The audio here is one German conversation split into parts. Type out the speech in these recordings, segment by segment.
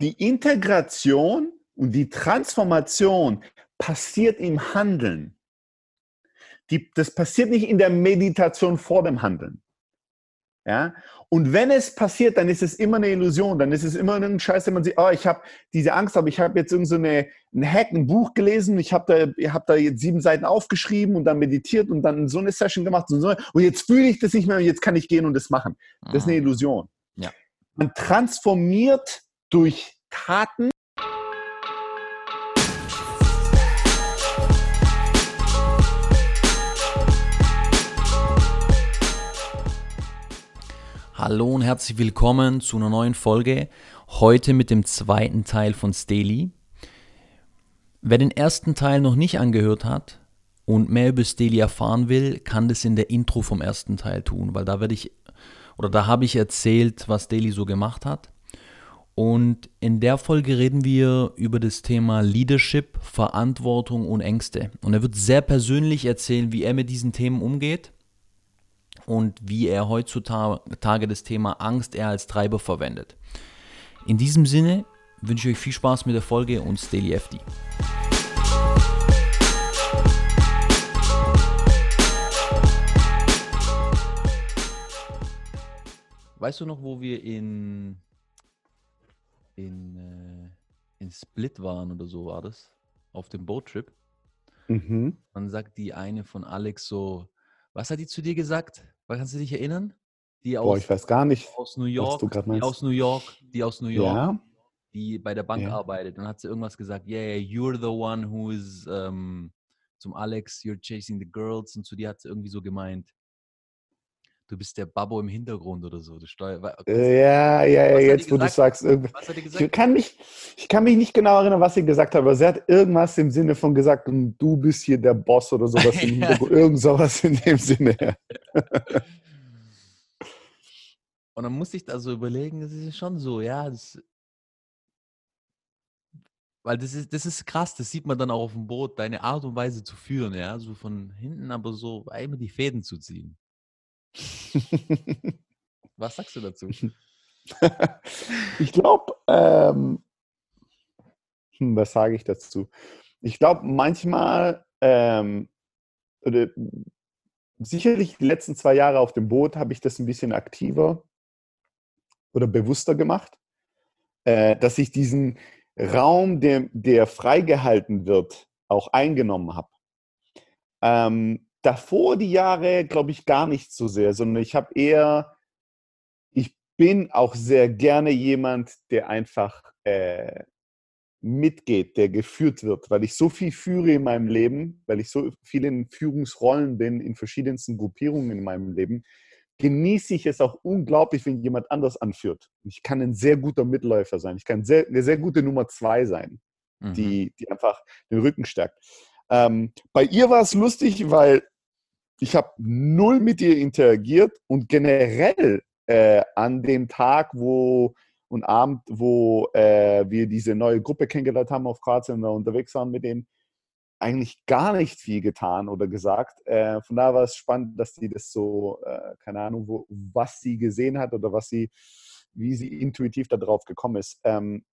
die Integration und die Transformation passiert im Handeln. Die, das passiert nicht in der Meditation vor dem Handeln. Ja? Und wenn es passiert, dann ist es immer eine Illusion, dann ist es immer ein Scheiß, den man sieht, oh, ich habe diese Angst, aber ich habe jetzt irgend so eine, ein Hack, ein Buch gelesen, ich habe da, hab da jetzt sieben Seiten aufgeschrieben und dann meditiert und dann so eine Session gemacht und so, und jetzt fühle ich das nicht mehr und jetzt kann ich gehen und das machen. Das ist eine ah. Illusion. Ja. Man transformiert durch Taten Hallo und herzlich willkommen zu einer neuen Folge. Heute mit dem zweiten Teil von Steli. Wer den ersten Teil noch nicht angehört hat und mehr über Steli erfahren will, kann das in der Intro vom ersten Teil tun, weil da werde ich oder da habe ich erzählt, was Steli so gemacht hat. Und in der Folge reden wir über das Thema Leadership, Verantwortung und Ängste. Und er wird sehr persönlich erzählen, wie er mit diesen Themen umgeht und wie er heutzutage das Thema Angst eher als Treiber verwendet. In diesem Sinne wünsche ich euch viel Spaß mit der Folge und Stay FD. Weißt du noch, wo wir in, in, äh, in Split waren oder so war das? Auf dem Boattrip? Mhm. Dann sagt die eine von Alex so, was hat die zu dir gesagt? Kannst du dich erinnern? Die aus, Boah, ich weiß gar nicht, aus New York, die aus New York, die aus New York, ja. die bei der Bank ja. arbeitet. Und hat sie irgendwas gesagt, yeah, you're the one who is um, zum Alex, you're chasing the girls. Und zu dir hat sie irgendwie so gemeint, du bist der Babbo im Hintergrund oder so. Du steuer, äh, ja, ja, ja, jetzt wo du sagst, was hat die gesagt? Ich kann, mich, ich kann mich nicht genau erinnern, was sie gesagt hat, aber sie hat irgendwas im Sinne von gesagt, du bist hier der Boss oder sowas im Hintergrund, irgend sowas in dem Sinne. Und dann muss ich da so überlegen, das ist schon so, ja, das, weil das ist, das ist krass, das sieht man dann auch auf dem Boot, deine Art und Weise zu führen, ja, so von hinten, aber so einmal die Fäden zu ziehen. Was sagst du dazu? ich glaube, ähm, hm, was sage ich dazu? Ich glaube, manchmal, ähm, oder sicherlich die letzten zwei Jahre auf dem Boot habe ich das ein bisschen aktiver oder bewusster gemacht, äh, dass ich diesen Raum, der, der freigehalten wird, auch eingenommen habe. Ähm, davor die Jahre, glaube ich, gar nicht so sehr, sondern ich habe eher, ich bin auch sehr gerne jemand, der einfach äh, mitgeht, der geführt wird, weil ich so viel führe in meinem Leben, weil ich so viel in Führungsrollen bin, in verschiedensten Gruppierungen in meinem Leben, genieße ich es auch unglaublich, wenn jemand anders anführt. Ich kann ein sehr guter Mitläufer sein. Ich kann sehr, eine sehr gute Nummer zwei sein, mhm. die, die einfach den Rücken stärkt. Ähm, bei ihr war es lustig, weil ich habe null mit ihr interagiert und generell äh, an dem Tag, wo und Abend, wo äh, wir diese neue Gruppe kennengelernt haben auf Kroatien und unterwegs waren mit denen, eigentlich gar nicht viel getan oder gesagt. Äh, von daher war es spannend, dass sie das so, äh, keine Ahnung, wo, was sie gesehen hat oder was sie, wie sie intuitiv darauf gekommen ist. Ähm,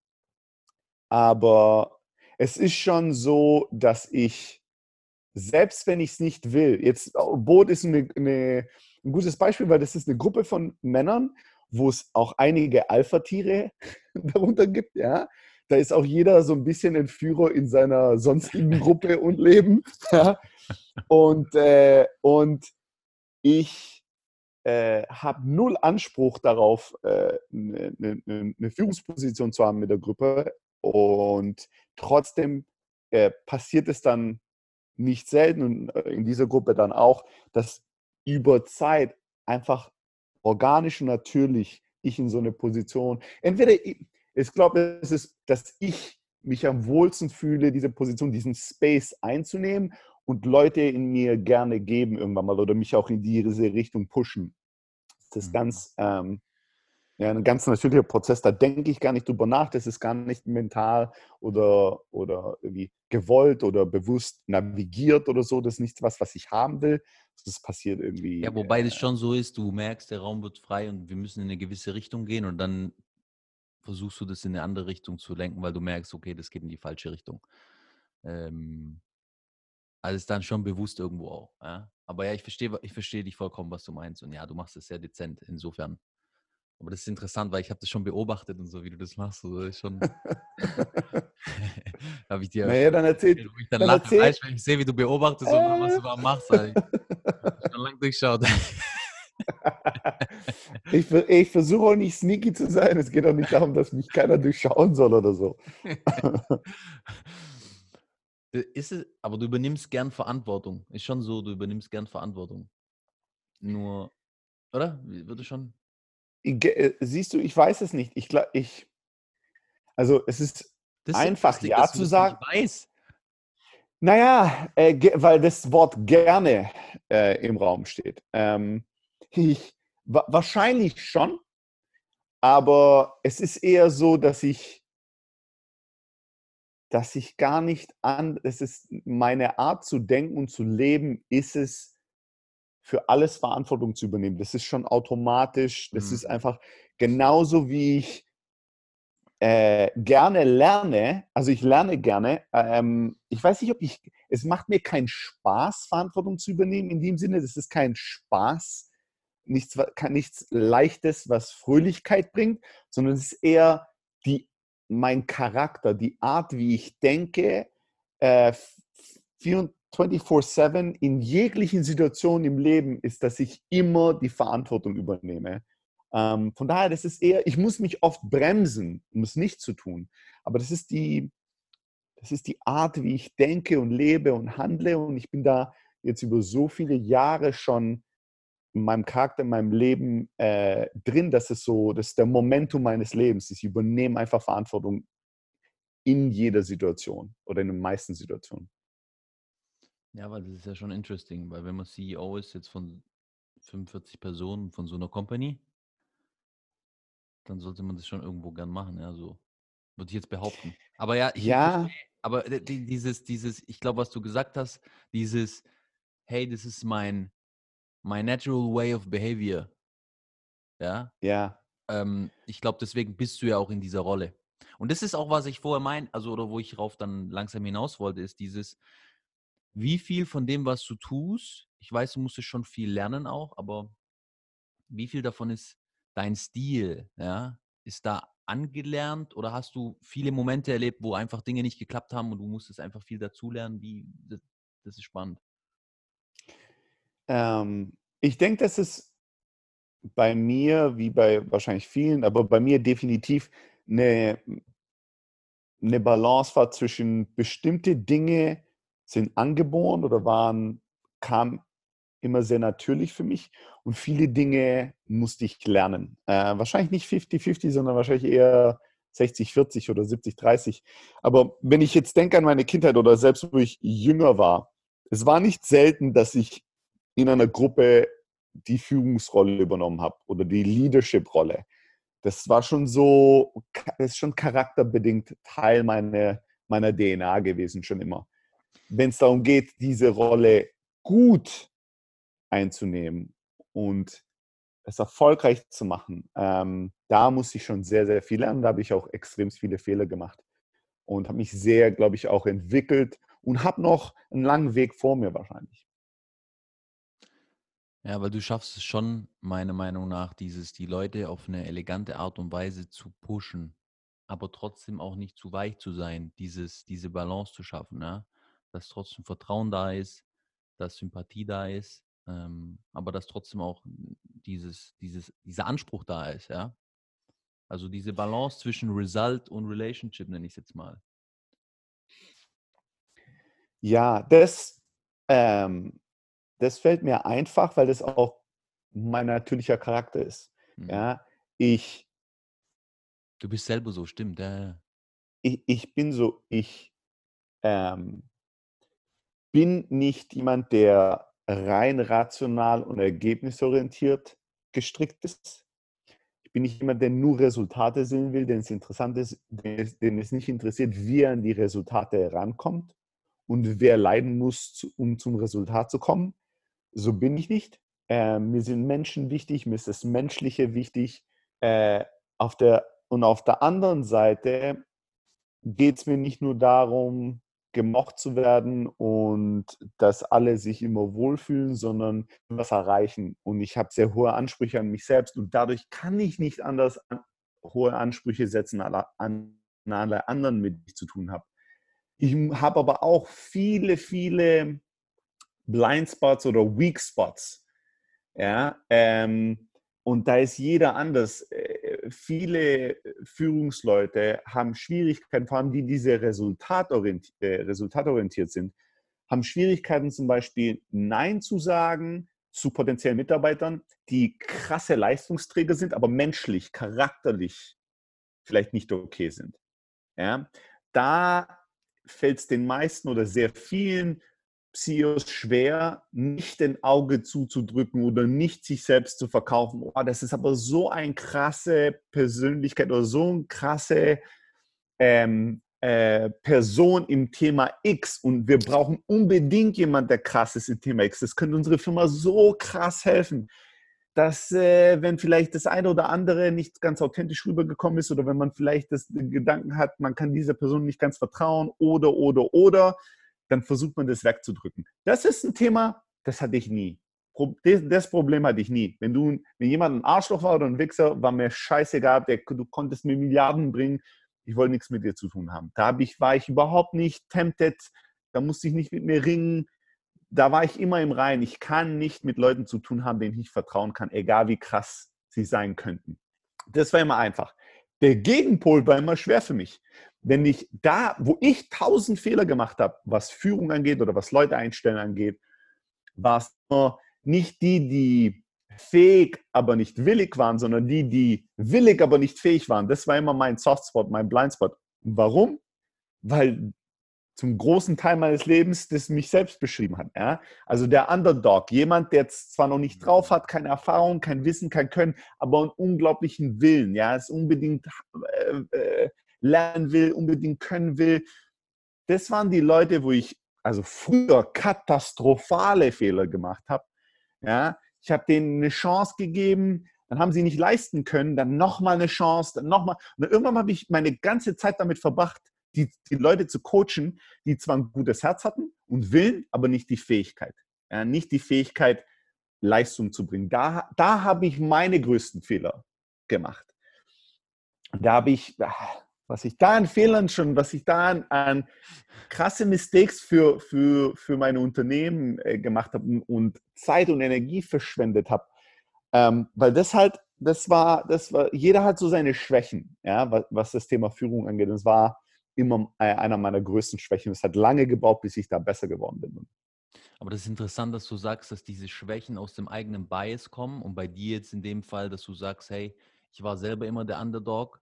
aber es ist schon so, dass ich selbst wenn ich es nicht will, jetzt oh, Boot ist eine, eine, ein gutes Beispiel, weil das ist eine Gruppe von Männern, wo es auch einige Alpha-Tiere darunter gibt, ja. Da ist auch jeder so ein bisschen ein Führer in seiner sonstigen Gruppe und Leben. Ja? Und, äh, und ich äh, habe null Anspruch darauf, äh, eine, eine, eine, Führungsposition zu haben mit der Gruppe. Und trotzdem äh, passiert es dann nicht selten und äh, in dieser Gruppe dann auch, dass über Zeit einfach organisch und natürlich ich in so eine Position, entweder, ich glaube, es ist, dass ich mich am wohlsten fühle, diese Position, diesen Space einzunehmen und Leute in mir gerne geben irgendwann mal oder mich auch in diese Richtung pushen. Das ist mhm. ganz, ähm, ja, ein ganz natürlicher Prozess, da denke ich gar nicht drüber nach, das ist gar nicht mental oder, oder irgendwie gewollt oder bewusst navigiert oder so, das ist nichts was, was ich haben will, das passiert irgendwie. Ja, wobei äh, das schon so ist, du merkst, der Raum wird frei und wir müssen in eine gewisse Richtung gehen und dann versuchst du das in eine andere Richtung zu lenken, weil du merkst, okay, das geht in die falsche Richtung. Ähm, also ist dann schon bewusst irgendwo auch. Ja? Aber ja, ich verstehe ich versteh dich vollkommen, was du meinst. Und ja, du machst es sehr dezent insofern. Aber das ist interessant, weil ich habe das schon beobachtet und so, wie du das machst. Also schon habe ich dir naja, dann erzählt, ich dann, dann lache, weißt, wenn ich sehe, wie du beobachtest äh, und was du da machst. Also ich schon lange durchschaut. ich, ich versuche auch nicht sneaky zu sein. Es geht auch nicht darum, dass mich keiner durchschauen soll oder so. Ist es, aber du übernimmst gern Verantwortung. Ist schon so, du übernimmst gern Verantwortung. Nur, oder? Würde schon. Äh, siehst du, ich weiß es nicht. Ich, ich also es ist das einfach lustig, ja zu sagen. Weiß. Naja, äh, weil das Wort gerne äh, im Raum steht. Ähm, ich, wa wahrscheinlich schon, aber es ist eher so, dass ich, dass ich gar nicht an, es ist meine Art zu denken und zu leben, ist es, für alles Verantwortung zu übernehmen. Das ist schon automatisch, das mhm. ist einfach genauso wie ich äh, gerne lerne, also ich lerne gerne, ähm, ich weiß nicht, ob ich, es macht mir keinen Spaß, Verantwortung zu übernehmen, in dem Sinne, das ist kein Spaß, nichts, nichts Leichtes, was Fröhlichkeit bringt, sondern es ist eher die, mein Charakter, die Art, wie ich denke, äh, 24-7 in jeglichen Situationen im Leben ist, dass ich immer die Verantwortung übernehme. Ähm, von daher, das ist eher, ich muss mich oft bremsen, um es nicht zu tun. Aber das ist die, das ist die Art, wie ich denke und lebe und handle. Und ich bin da jetzt über so viele Jahre schon in meinem Charakter, in meinem Leben äh, drin, dass es so, das ist der Momentum meines Lebens. Ich übernehme einfach Verantwortung in jeder Situation oder in den meisten Situationen. Ja, weil das ist ja schon interesting, weil wenn man CEO ist jetzt von 45 Personen von so einer Company, dann sollte man das schon irgendwo gern machen, ja, so. Würde ich jetzt behaupten. Aber ja, ich, ja. aber dieses, dieses, ich glaube, was du gesagt hast, dieses, hey, das ist mein, my natural way of behavior. Ja. Ja. Ähm, ich glaube, deswegen bist du ja auch in dieser Rolle. Und das ist auch, was ich vorher meine, also oder wo ich rauf dann langsam hinaus wollte, ist dieses, wie viel von dem, was du tust, ich weiß, du musstest schon viel lernen auch, aber wie viel davon ist dein Stil, ja, ist da angelernt oder hast du viele Momente erlebt, wo einfach Dinge nicht geklappt haben und du musstest einfach viel dazulernen? Wie, das, das ist spannend. Ähm, ich denke, dass es bei mir, wie bei wahrscheinlich vielen, aber bei mir definitiv eine, eine Balance war zwischen bestimmte Dinge sind angeboren oder waren, kam immer sehr natürlich für mich und viele Dinge musste ich lernen. Äh, wahrscheinlich nicht 50-50, sondern wahrscheinlich eher 60-40 oder 70-30. Aber wenn ich jetzt denke an meine Kindheit oder selbst wo ich jünger war, es war nicht selten, dass ich in einer Gruppe die Führungsrolle übernommen habe oder die Leadership-Rolle. Das war schon so, das ist schon charakterbedingt Teil meiner, meiner DNA gewesen, schon immer. Wenn es darum geht, diese Rolle gut einzunehmen und es erfolgreich zu machen, ähm, da muss ich schon sehr, sehr viel lernen. Da habe ich auch extrem viele Fehler gemacht und habe mich sehr, glaube ich, auch entwickelt und habe noch einen langen Weg vor mir wahrscheinlich. Ja, weil du schaffst es schon, meiner Meinung nach, dieses, die Leute auf eine elegante Art und Weise zu pushen, aber trotzdem auch nicht zu weich zu sein, dieses, diese Balance zu schaffen, ja? Dass trotzdem Vertrauen da ist, dass Sympathie da ist, ähm, aber dass trotzdem auch dieses, dieses, dieser Anspruch da ist, ja. Also diese Balance zwischen Result und Relationship, nenne ich es jetzt mal. Ja, das, ähm, das fällt mir einfach, weil das auch mein natürlicher Charakter ist. Mhm. Ja, ich. Du bist selber so, stimmt, ja. Ich, ich bin so, ich ähm, bin nicht jemand, der rein rational und ergebnisorientiert gestrickt ist. Ich bin nicht jemand, der nur Resultate sehen will, denn es interessant ist, den es nicht interessiert, wie er an die Resultate herankommt und wer leiden muss, um zum Resultat zu kommen. So bin ich nicht. Äh, mir sind Menschen wichtig, mir ist das Menschliche wichtig. Äh, auf der, und auf der anderen Seite geht es mir nicht nur darum, gemocht zu werden und dass alle sich immer wohlfühlen, sondern was erreichen. Und ich habe sehr hohe Ansprüche an mich selbst und dadurch kann ich nicht anders hohe Ansprüche setzen an alle anderen, mit denen ich zu tun habe. Ich habe aber auch viele, viele Blindspots oder Weak Spots. Ja, ähm, und da ist jeder anders. Viele Führungsleute haben Schwierigkeiten, vor allem die, die resultatorientiert, äh, resultatorientiert sind, haben Schwierigkeiten zum Beispiel Nein zu sagen zu potenziellen Mitarbeitern, die krasse Leistungsträger sind, aber menschlich, charakterlich vielleicht nicht okay sind. Ja? Da fällt es den meisten oder sehr vielen CEOs schwer, nicht ein Auge zuzudrücken oder nicht sich selbst zu verkaufen. Oh, das ist aber so eine krasse Persönlichkeit oder so eine krasse ähm, äh, Person im Thema X und wir brauchen unbedingt jemanden, der krass ist im Thema X. Das könnte unsere Firma so krass helfen, dass äh, wenn vielleicht das eine oder andere nicht ganz authentisch rübergekommen ist oder wenn man vielleicht das Gedanken hat, man kann dieser Person nicht ganz vertrauen oder, oder, oder, dann versucht man das wegzudrücken. Das ist ein Thema, das hatte ich nie. Das Problem hatte ich nie. Wenn du, wenn jemand ein Arschloch war oder ein Wichser, war mir scheißegal, der, du konntest mir Milliarden bringen, ich wollte nichts mit dir zu tun haben. Da ich, war ich überhaupt nicht tempted, da musste ich nicht mit mir ringen, da war ich immer im Rein. Ich kann nicht mit Leuten zu tun haben, denen ich vertrauen kann, egal wie krass sie sein könnten. Das war immer einfach. Der Gegenpol war immer schwer für mich wenn ich da, wo ich tausend Fehler gemacht habe, was Führung angeht oder was Leute einstellen angeht, war es nicht die, die fähig, aber nicht willig waren, sondern die, die willig, aber nicht fähig waren. Das war immer mein Softspot, mein Blindspot. Warum? Weil zum großen Teil meines Lebens das mich selbst beschrieben hat. Ja? Also der Underdog, jemand, der es zwar noch nicht drauf hat, keine Erfahrung, kein Wissen, kein Können, aber einen unglaublichen Willen. Ja, es unbedingt äh, äh, lernen will, unbedingt können will. Das waren die Leute, wo ich also früher katastrophale Fehler gemacht habe. Ja, ich habe denen eine Chance gegeben, dann haben sie nicht leisten können, dann nochmal eine Chance, dann nochmal. Und irgendwann habe ich meine ganze Zeit damit verbracht, die, die Leute zu coachen, die zwar ein gutes Herz hatten und Willen, aber nicht die Fähigkeit. Ja, nicht die Fähigkeit, Leistung zu bringen. Da, da habe ich meine größten Fehler gemacht. Da habe ich, ah, was ich da an Fehlern schon, was ich da an, an krasse Mistakes für, für, für meine Unternehmen äh, gemacht habe und Zeit und Energie verschwendet habe. Ähm, weil das halt, das war, das war, jeder hat so seine Schwächen, ja, was, was das Thema Führung angeht. Das war immer äh, einer meiner größten Schwächen. Es hat lange gebraucht, bis ich da besser geworden bin. Aber das ist interessant, dass du sagst, dass diese Schwächen aus dem eigenen Bias kommen und bei dir jetzt in dem Fall, dass du sagst, hey, ich war selber immer der Underdog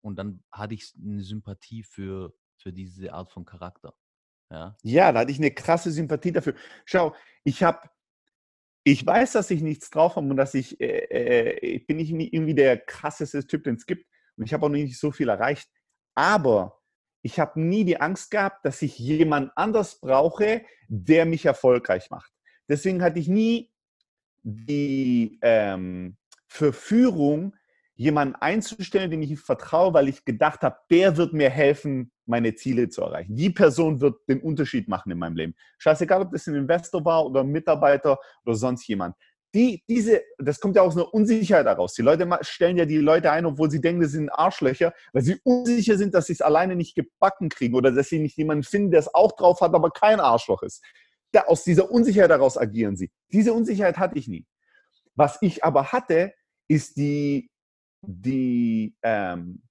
und dann hatte ich eine Sympathie für, für diese Art von Charakter. Ja? ja, da hatte ich eine krasse Sympathie dafür. Schau, ich habe, ich weiß, dass ich nichts drauf habe und dass ich, äh, äh, ich bin nicht irgendwie der krasseste Typ, den es gibt und ich habe auch nicht so viel erreicht. Aber ich habe nie die Angst gehabt, dass ich jemand anders brauche, der mich erfolgreich macht. Deswegen hatte ich nie die ähm, Verführung, jemanden einzustellen, den ich vertraue, weil ich gedacht habe, der wird mir helfen, meine Ziele zu erreichen. Die Person wird den Unterschied machen in meinem Leben. Scheißegal, ob das ein Investor war oder ein Mitarbeiter oder sonst jemand. Die, diese, das kommt ja aus einer Unsicherheit heraus. Die Leute stellen ja die Leute ein, obwohl sie denken, das sind Arschlöcher, weil sie unsicher sind, dass sie es alleine nicht gebacken kriegen oder dass sie nicht jemanden finden, der es auch drauf hat, aber kein Arschloch ist. Da, aus dieser Unsicherheit heraus agieren sie. Diese Unsicherheit hatte ich nie. Was ich aber hatte, ist die die, ähm,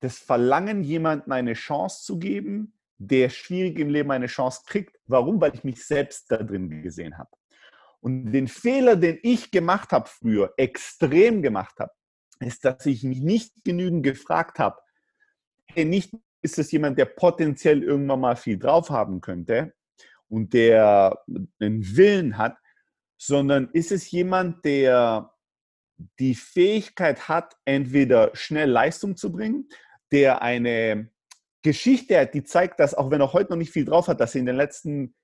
das Verlangen, jemandem eine Chance zu geben, der schwierig im Leben eine Chance kriegt. Warum? Weil ich mich selbst da drin gesehen habe. Und den Fehler, den ich gemacht habe früher, extrem gemacht habe, ist, dass ich mich nicht genügend gefragt habe, hey, nicht ist es jemand, der potenziell irgendwann mal viel drauf haben könnte und der einen Willen hat, sondern ist es jemand, der die Fähigkeit hat, entweder schnell Leistung zu bringen, der eine Geschichte hat, die zeigt, dass auch wenn er heute noch nicht viel drauf hat, dass er in den letzten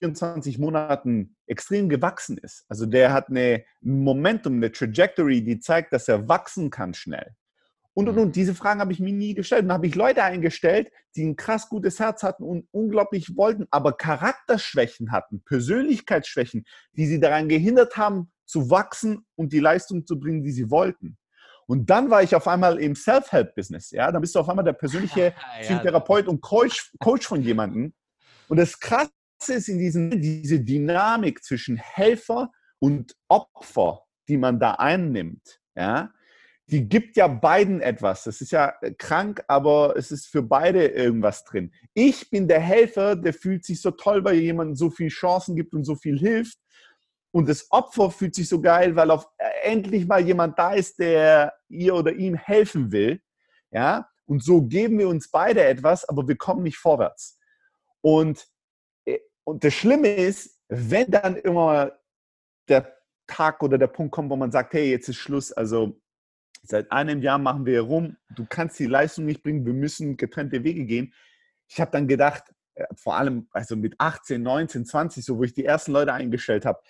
24 Monaten extrem gewachsen ist. Also der hat eine Momentum, eine Trajectory, die zeigt, dass er wachsen kann schnell. Und, und, mhm. und. Diese Fragen habe ich mir nie gestellt. Und habe ich Leute eingestellt, die ein krass gutes Herz hatten und unglaublich wollten, aber Charakterschwächen hatten, Persönlichkeitsschwächen, die sie daran gehindert haben, zu wachsen und die Leistung zu bringen, die sie wollten. Und dann war ich auf einmal im Self-Help-Business. Ja, dann bist du auf einmal der persönliche Therapeut und Coach, Coach von jemandem. Und das Krasse ist in diesem, diese Dynamik zwischen Helfer und Opfer, die man da einnimmt. Ja, die gibt ja beiden etwas. Das ist ja äh, krank, aber es ist für beide irgendwas drin. Ich bin der Helfer, der fühlt sich so toll, weil jemand so viele Chancen gibt und so viel hilft. Und das Opfer fühlt sich so geil, weil auf äh, endlich mal jemand da ist, der ihr oder ihm helfen will. Ja, und so geben wir uns beide etwas, aber wir kommen nicht vorwärts. Und, und das Schlimme ist, wenn dann immer der Tag oder der Punkt kommt, wo man sagt, hey, jetzt ist Schluss, also Seit einem Jahr machen wir rum, du kannst die Leistung nicht bringen, wir müssen getrennte Wege gehen. Ich habe dann gedacht, äh, vor allem also mit 18, 19, 20, so wo ich die ersten Leute eingestellt habe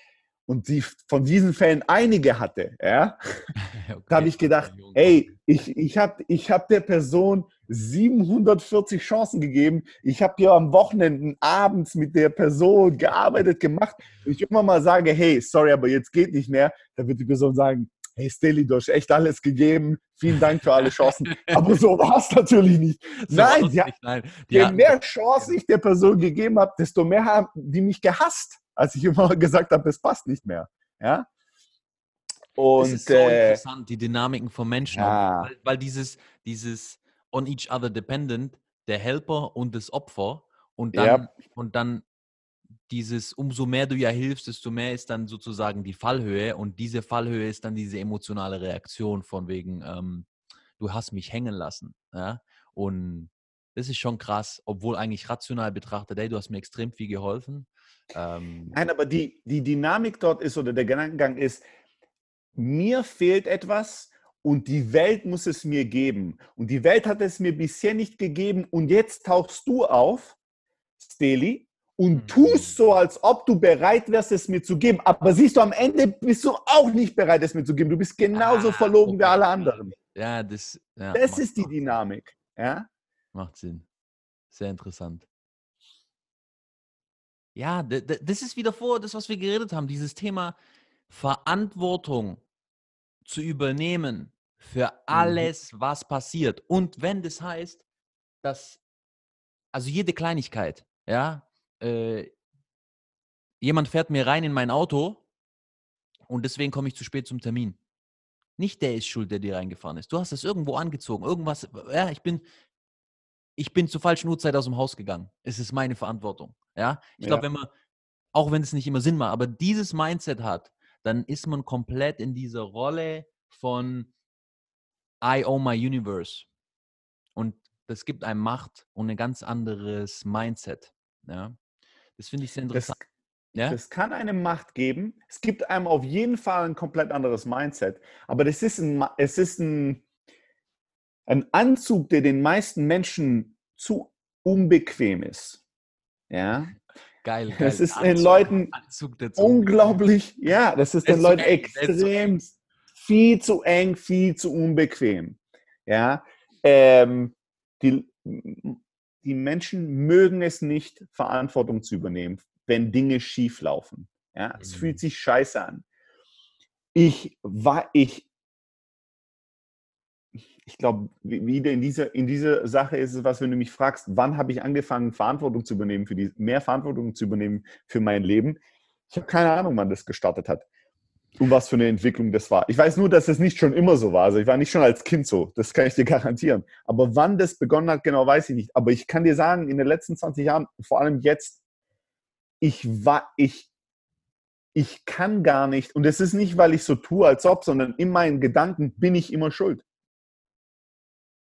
und die von diesen Fällen einige hatte, ja, okay. da habe ich gedacht, hey, ich, ich habe ich hab der Person 740 Chancen gegeben. Ich habe hier am Wochenende abends mit der Person gearbeitet, gemacht. Und ich immer mal sage, hey, sorry, aber jetzt geht nicht mehr, da wird die Person sagen, hey Stilly, du hast echt alles gegeben, vielen Dank für alle Chancen. Aber so war es natürlich nicht. So nein, die, nicht, nein. Die je mehr Chancen ich der Person gegeben habe, desto mehr haben die mich gehasst, als ich immer gesagt habe, es passt nicht mehr. Ja? Und, das ist so äh, interessant, die Dynamiken von Menschen, ja. weil, weil, dieses, dieses on each other dependent, der Helper und das Opfer und dann, ja. und dann dieses, umso mehr du ja hilfst, desto mehr ist dann sozusagen die Fallhöhe und diese Fallhöhe ist dann diese emotionale Reaktion von wegen, ähm, du hast mich hängen lassen. Ja? Und das ist schon krass, obwohl eigentlich rational betrachtet, hey, du hast mir extrem viel geholfen. Ähm, Nein, aber die, die Dynamik dort ist oder der Gedankengang ist, mir fehlt etwas und die Welt muss es mir geben. Und die Welt hat es mir bisher nicht gegeben und jetzt tauchst du auf, Steli, und mhm. tust so, als ob du bereit wärst, es mir zu geben. Aber siehst du, am Ende bist du auch nicht bereit, es mir zu geben. Du bist genauso ah, verlogen okay. wie alle anderen. Ja, das, ja, das ist die Dynamik. Ja? Macht Sinn. Sehr interessant. Ja, das ist wieder vor, das, was wir geredet haben, dieses Thema Verantwortung zu übernehmen für mhm. alles, mhm. was passiert. Und wenn das heißt, dass, also jede Kleinigkeit, ja, äh, jemand fährt mir rein in mein Auto und deswegen komme ich zu spät zum Termin. Nicht der ist schuld, der dir reingefahren ist. Du hast es irgendwo angezogen, irgendwas. Ja, ich bin, ich bin zur falschen Uhrzeit aus dem Haus gegangen. Es ist meine Verantwortung. Ja, ich glaube, ja. wenn man, auch wenn es nicht immer Sinn macht, aber dieses Mindset hat, dann ist man komplett in dieser Rolle von I own my universe. Und das gibt einem Macht und ein ganz anderes Mindset. Ja. Das finde ich sehr interessant. Das, ja? das kann eine Macht geben. Es gibt einem auf jeden Fall ein komplett anderes Mindset. Aber das ist ein, es ist ein, ein Anzug, der den meisten Menschen zu unbequem ist. Ja. Geil, geil. Das ist Anzug, den Leuten unglaublich, ja, das ist den Leuten extrem viel zu eng, viel zu unbequem. Ja. Ähm, die, die Menschen mögen es nicht, Verantwortung zu übernehmen, wenn Dinge schief laufen. Ja, es fühlt mhm. sich scheiße an. Ich war, ich, ich glaube, wieder in dieser, in dieser Sache ist es was, wenn du mich fragst, wann habe ich angefangen, Verantwortung zu übernehmen, für die, mehr Verantwortung zu übernehmen für mein Leben. Ich habe keine Ahnung, wann das gestartet hat und was für eine Entwicklung das war. Ich weiß nur, dass es nicht schon immer so war. Also ich war nicht schon als Kind so, das kann ich dir garantieren. Aber wann das begonnen hat, genau weiß ich nicht. Aber ich kann dir sagen, in den letzten 20 Jahren, vor allem jetzt, ich war, ich, ich kann gar nicht, und es ist nicht, weil ich so tue, als ob, sondern in meinen Gedanken bin ich immer schuld.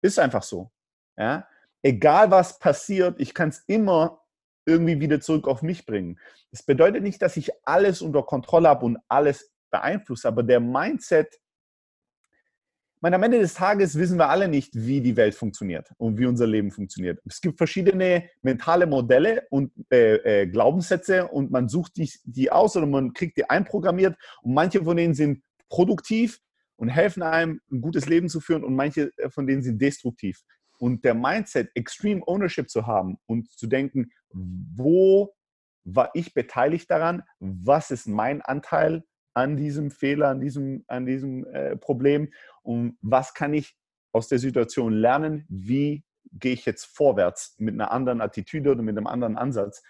Ist einfach so. Ja? Egal was passiert, ich kann es immer irgendwie wieder zurück auf mich bringen. Das bedeutet nicht, dass ich alles unter Kontrolle habe und alles beeinflusst, aber der Mindset, meine, am Ende des Tages wissen wir alle nicht, wie die Welt funktioniert und wie unser Leben funktioniert. Es gibt verschiedene mentale Modelle und äh, äh, Glaubenssätze und man sucht die, die aus oder man kriegt die einprogrammiert und manche von denen sind produktiv und helfen einem, ein gutes Leben zu führen und manche von denen sind destruktiv. Und der Mindset, Extreme Ownership zu haben und zu denken, wo war ich beteiligt daran? Was ist mein Anteil an diesem Fehler, an diesem, an diesem äh, Problem? Und was kann ich aus der Situation lernen? Wie gehe ich jetzt vorwärts mit einer anderen Attitüde oder mit einem anderen Ansatz?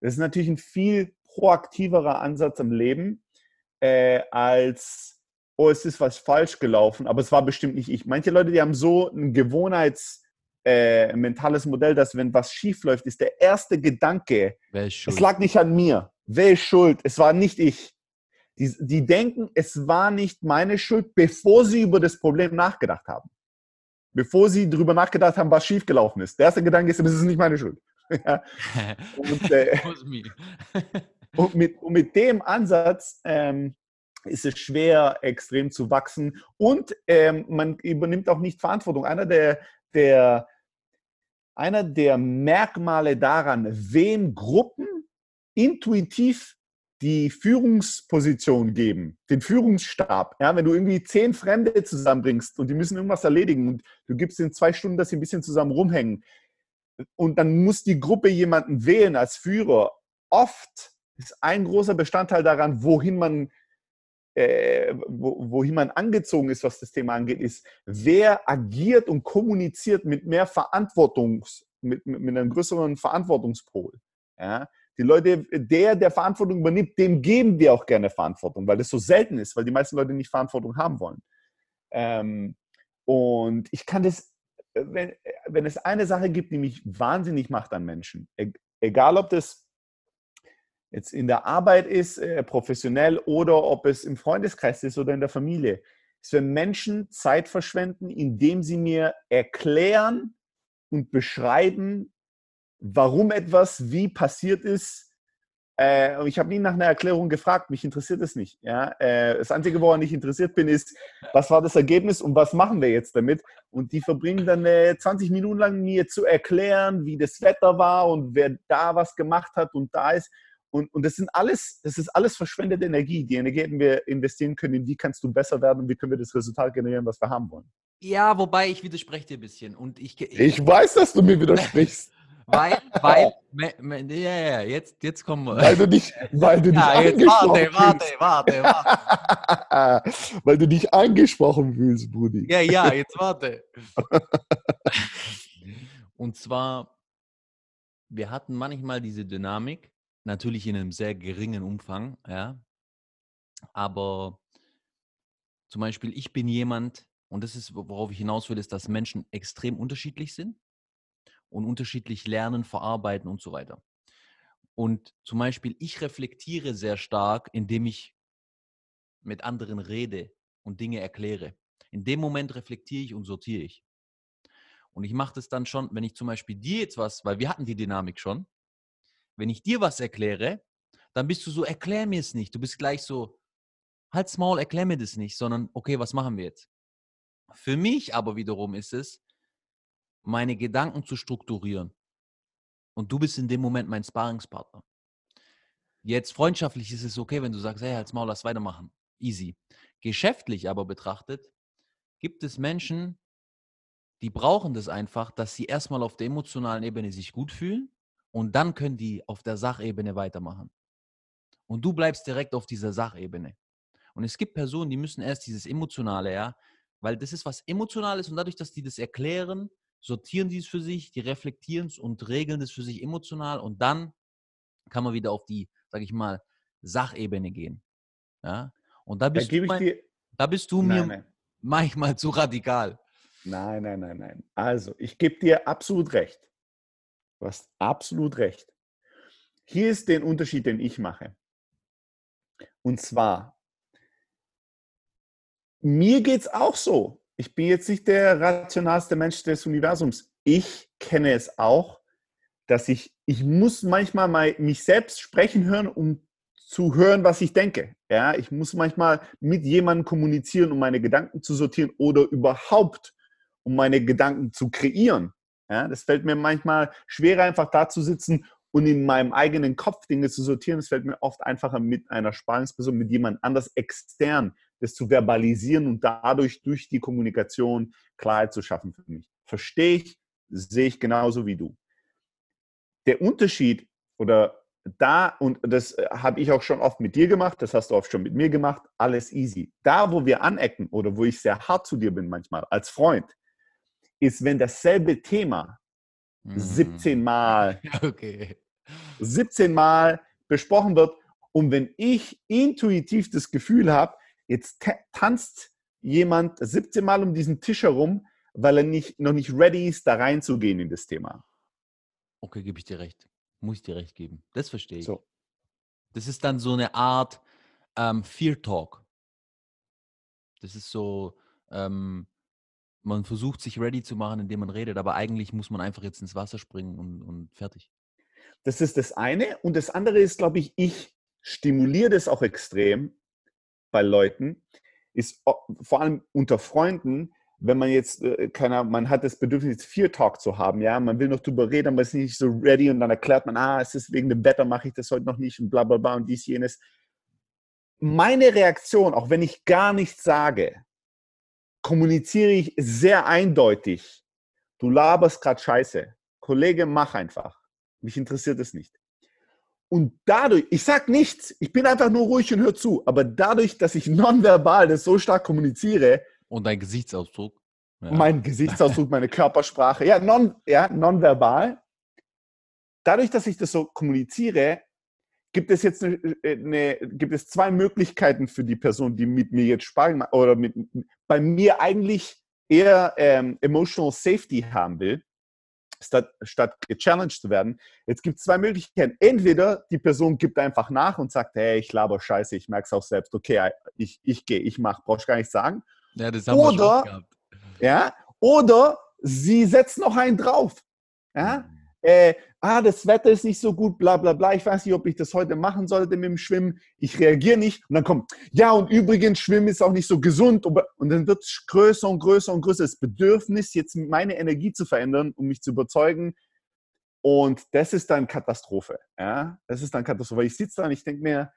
Das ist natürlich ein viel proaktiverer Ansatz im Leben äh, als oh, es ist was falsch gelaufen, aber es war bestimmt nicht ich. Manche Leute, die haben so ein Gewohnheits- äh, mentales Modell, dass wenn was schief läuft, ist der erste Gedanke, es lag nicht an mir. Wer ist schuld? Es war nicht ich. Die, die denken, es war nicht meine Schuld, bevor sie über das Problem nachgedacht haben. Bevor sie darüber nachgedacht haben, was schiefgelaufen ist. Der erste Gedanke ist, es ist nicht meine Schuld. und, äh, und, mit, und, mit, dem Ansatz ähm, ist es schwer, extrem zu wachsen und ähm, man übernimmt auch nicht Verantwortung. Einer der, der, einer der Merkmale daran, wem Gruppen intuitiv die Führungsposition geben, den Führungsstab. Ja, wenn du irgendwie zehn Fremde zusammenbringst und die müssen irgendwas erledigen und du gibst ihnen zwei Stunden, dass sie ein bisschen zusammen rumhängen und dann muss die Gruppe jemanden wählen als Führer. Oft ist ein großer Bestandteil daran, wohin man äh, wo, wohin man angezogen ist, was das Thema angeht, ist, wer agiert und kommuniziert mit mehr Verantwortungs, mit, mit, mit einem größeren Verantwortungspol. Ja? Die Leute, der, der Verantwortung übernimmt, dem geben wir auch gerne Verantwortung, weil das so selten ist, weil die meisten Leute nicht Verantwortung haben wollen. Ähm, und ich kann das, wenn, wenn es eine Sache gibt, die mich wahnsinnig macht an Menschen, e-, egal ob das jetzt in der Arbeit ist, äh, professionell oder ob es im Freundeskreis ist oder in der Familie, ist, wenn Menschen Zeit verschwenden, indem sie mir erklären und beschreiben, warum etwas wie passiert ist. Äh, ich habe nie nach einer Erklärung gefragt, mich interessiert es nicht. Ja? Äh, das Einzige, woran ich interessiert bin, ist, was war das Ergebnis und was machen wir jetzt damit? Und die verbringen dann 20 Minuten lang mir zu erklären, wie das Wetter war und wer da was gemacht hat und da ist. Und, und das sind alles, das ist alles verschwendete Energie. Die Energie hätten wir investieren können, in wie kannst du besser werden und wie können wir das Resultat generieren, was wir haben wollen. Ja, wobei ich widerspreche dir ein bisschen. Und ich, ich, ich weiß, dass du mir widersprichst. weil, weil, ja, ja, jetzt, jetzt kommen wir. Weil du dich, weil du dich ja, angesprochen warte, fühlst. Warte, warte, warte. weil du dich angesprochen fühlst, Brudi. Ja, ja, jetzt warte. Und zwar, wir hatten manchmal diese Dynamik, Natürlich in einem sehr geringen Umfang, ja. Aber zum Beispiel, ich bin jemand, und das ist, worauf ich hinaus will, ist, dass Menschen extrem unterschiedlich sind und unterschiedlich lernen, verarbeiten und so weiter. Und zum Beispiel, ich reflektiere sehr stark, indem ich mit anderen rede und Dinge erkläre. In dem Moment reflektiere ich und sortiere ich. Und ich mache das dann schon, wenn ich zum Beispiel dir jetzt was, weil wir hatten die Dynamik schon, wenn ich dir was erkläre, dann bist du so, erklär mir es nicht. Du bist gleich so, halt's Maul, erklär mir das nicht, sondern okay, was machen wir jetzt? Für mich aber wiederum ist es, meine Gedanken zu strukturieren. Und du bist in dem Moment mein Sparingspartner. Jetzt freundschaftlich ist es okay, wenn du sagst, hey, halt's Maul, lass weitermachen. Easy. Geschäftlich aber betrachtet, gibt es Menschen, die brauchen das einfach, dass sie erstmal auf der emotionalen Ebene sich gut fühlen und dann können die auf der Sachebene weitermachen. Und du bleibst direkt auf dieser Sachebene. Und es gibt Personen, die müssen erst dieses Emotionale, ja, weil das ist was Emotionales und dadurch, dass die das erklären, sortieren die es für sich, die reflektieren es und regeln es für sich emotional und dann kann man wieder auf die, sag ich mal, Sachebene gehen. Ja? Und da bist, da du, mein, da bist du mir nein. manchmal zu radikal. Nein, nein, nein, nein. Also, ich gebe dir absolut recht. Du hast absolut recht. Hier ist der Unterschied, den ich mache. Und zwar, mir geht es auch so. Ich bin jetzt nicht der rationalste Mensch des Universums. Ich kenne es auch, dass ich, ich muss manchmal mal mich selbst sprechen hören, um zu hören, was ich denke. Ja, ich muss manchmal mit jemandem kommunizieren, um meine Gedanken zu sortieren oder überhaupt, um meine Gedanken zu kreieren. Ja, das fällt mir manchmal schwerer, einfach da zu sitzen und in meinem eigenen Kopf Dinge zu sortieren. Es fällt mir oft einfacher, mit einer Sparingsperson, mit jemand anders extern, das zu verbalisieren und dadurch durch die Kommunikation Klarheit zu schaffen für mich. Verstehe ich, sehe ich genauso wie du. Der Unterschied oder da, und das äh, habe ich auch schon oft mit dir gemacht, das hast du oft schon mit mir gemacht, alles easy. Da, wo wir anecken oder wo ich sehr hart zu dir bin manchmal als Freund, ist, wenn dasselbe Thema 17 mhm. Mal, okay. 17 Mal besprochen wird und wenn ich intuitiv das Gefühl habe, jetzt tanzt jemand 17 Mal um diesen Tisch herum, weil er nicht, noch nicht ready ist, da reinzugehen in das Thema. Okay, gebe ich dir recht. Muss ich dir recht geben. Das verstehe ich. So. Das ist dann so eine Art ähm, Fear Talk. Das ist so, ähm, man versucht sich ready zu machen, indem man redet, aber eigentlich muss man einfach jetzt ins Wasser springen und, und fertig. Das ist das eine. Und das andere ist, glaube ich, ich stimuliere das auch extrem bei Leuten, ist vor allem unter Freunden, wenn man jetzt, äh, keine man hat das Bedürfnis, Fear Talk zu haben, ja, man will noch drüber reden, aber ist nicht so ready und dann erklärt man, ah, es ist wegen dem Wetter, mache ich das heute noch nicht und bla bla bla und dies, jenes. Meine Reaktion, auch wenn ich gar nichts sage, kommuniziere ich sehr eindeutig. Du laberst gerade Scheiße. Kollege, mach einfach. Mich interessiert es nicht. Und dadurch, ich sag nichts, ich bin einfach nur ruhig und höre zu, aber dadurch, dass ich nonverbal das so stark kommuniziere, und dein Gesichtsausdruck. Ja. Mein Gesichtsausdruck, meine Körpersprache. Ja, non, ja, nonverbal. Dadurch, dass ich das so kommuniziere, gibt es jetzt eine, eine, gibt es zwei Möglichkeiten für die Person, die mit mir jetzt sparen oder mit, bei mir eigentlich eher ähm, emotional safety haben will, statt, statt gechallenged zu werden. Jetzt gibt es zwei Möglichkeiten. Entweder die Person gibt einfach nach und sagt, hey, ich laber scheiße, ich merke es auch selbst, okay, ich, ich gehe, ich mache, brauchst gar nicht sagen. Ja, das haben oder, wir schon gehabt. Ja, oder sie setzt noch einen drauf. Ja, mhm. Äh, ah, das Wetter ist nicht so gut, bla bla bla. Ich weiß nicht, ob ich das heute machen sollte mit dem Schwimmen. Ich reagiere nicht. Und dann kommt, ja, und übrigens, Schwimmen ist auch nicht so gesund. Und dann wird es größer und größer und größer. Das Bedürfnis, jetzt meine Energie zu verändern, um mich zu überzeugen. Und das ist dann Katastrophe. Ja, das ist dann Katastrophe. Ich sitze da und ich denke mir,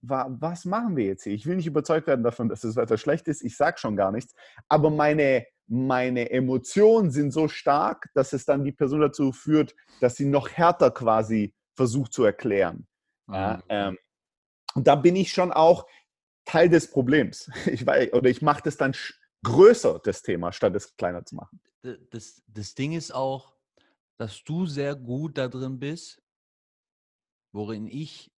was machen wir jetzt hier? Ich will nicht überzeugt werden davon, dass das Wetter schlecht ist. Ich sage schon gar nichts. Aber meine, meine Emotionen sind so stark, dass es dann die Person dazu führt, dass sie noch härter quasi versucht zu erklären. Ja, mhm. ähm, und da bin ich schon auch Teil des Problems. Ich weiß, oder ich mache das dann größer, das Thema, statt es kleiner zu machen. Das, das Ding ist auch, dass du sehr gut da drin bist, worin ich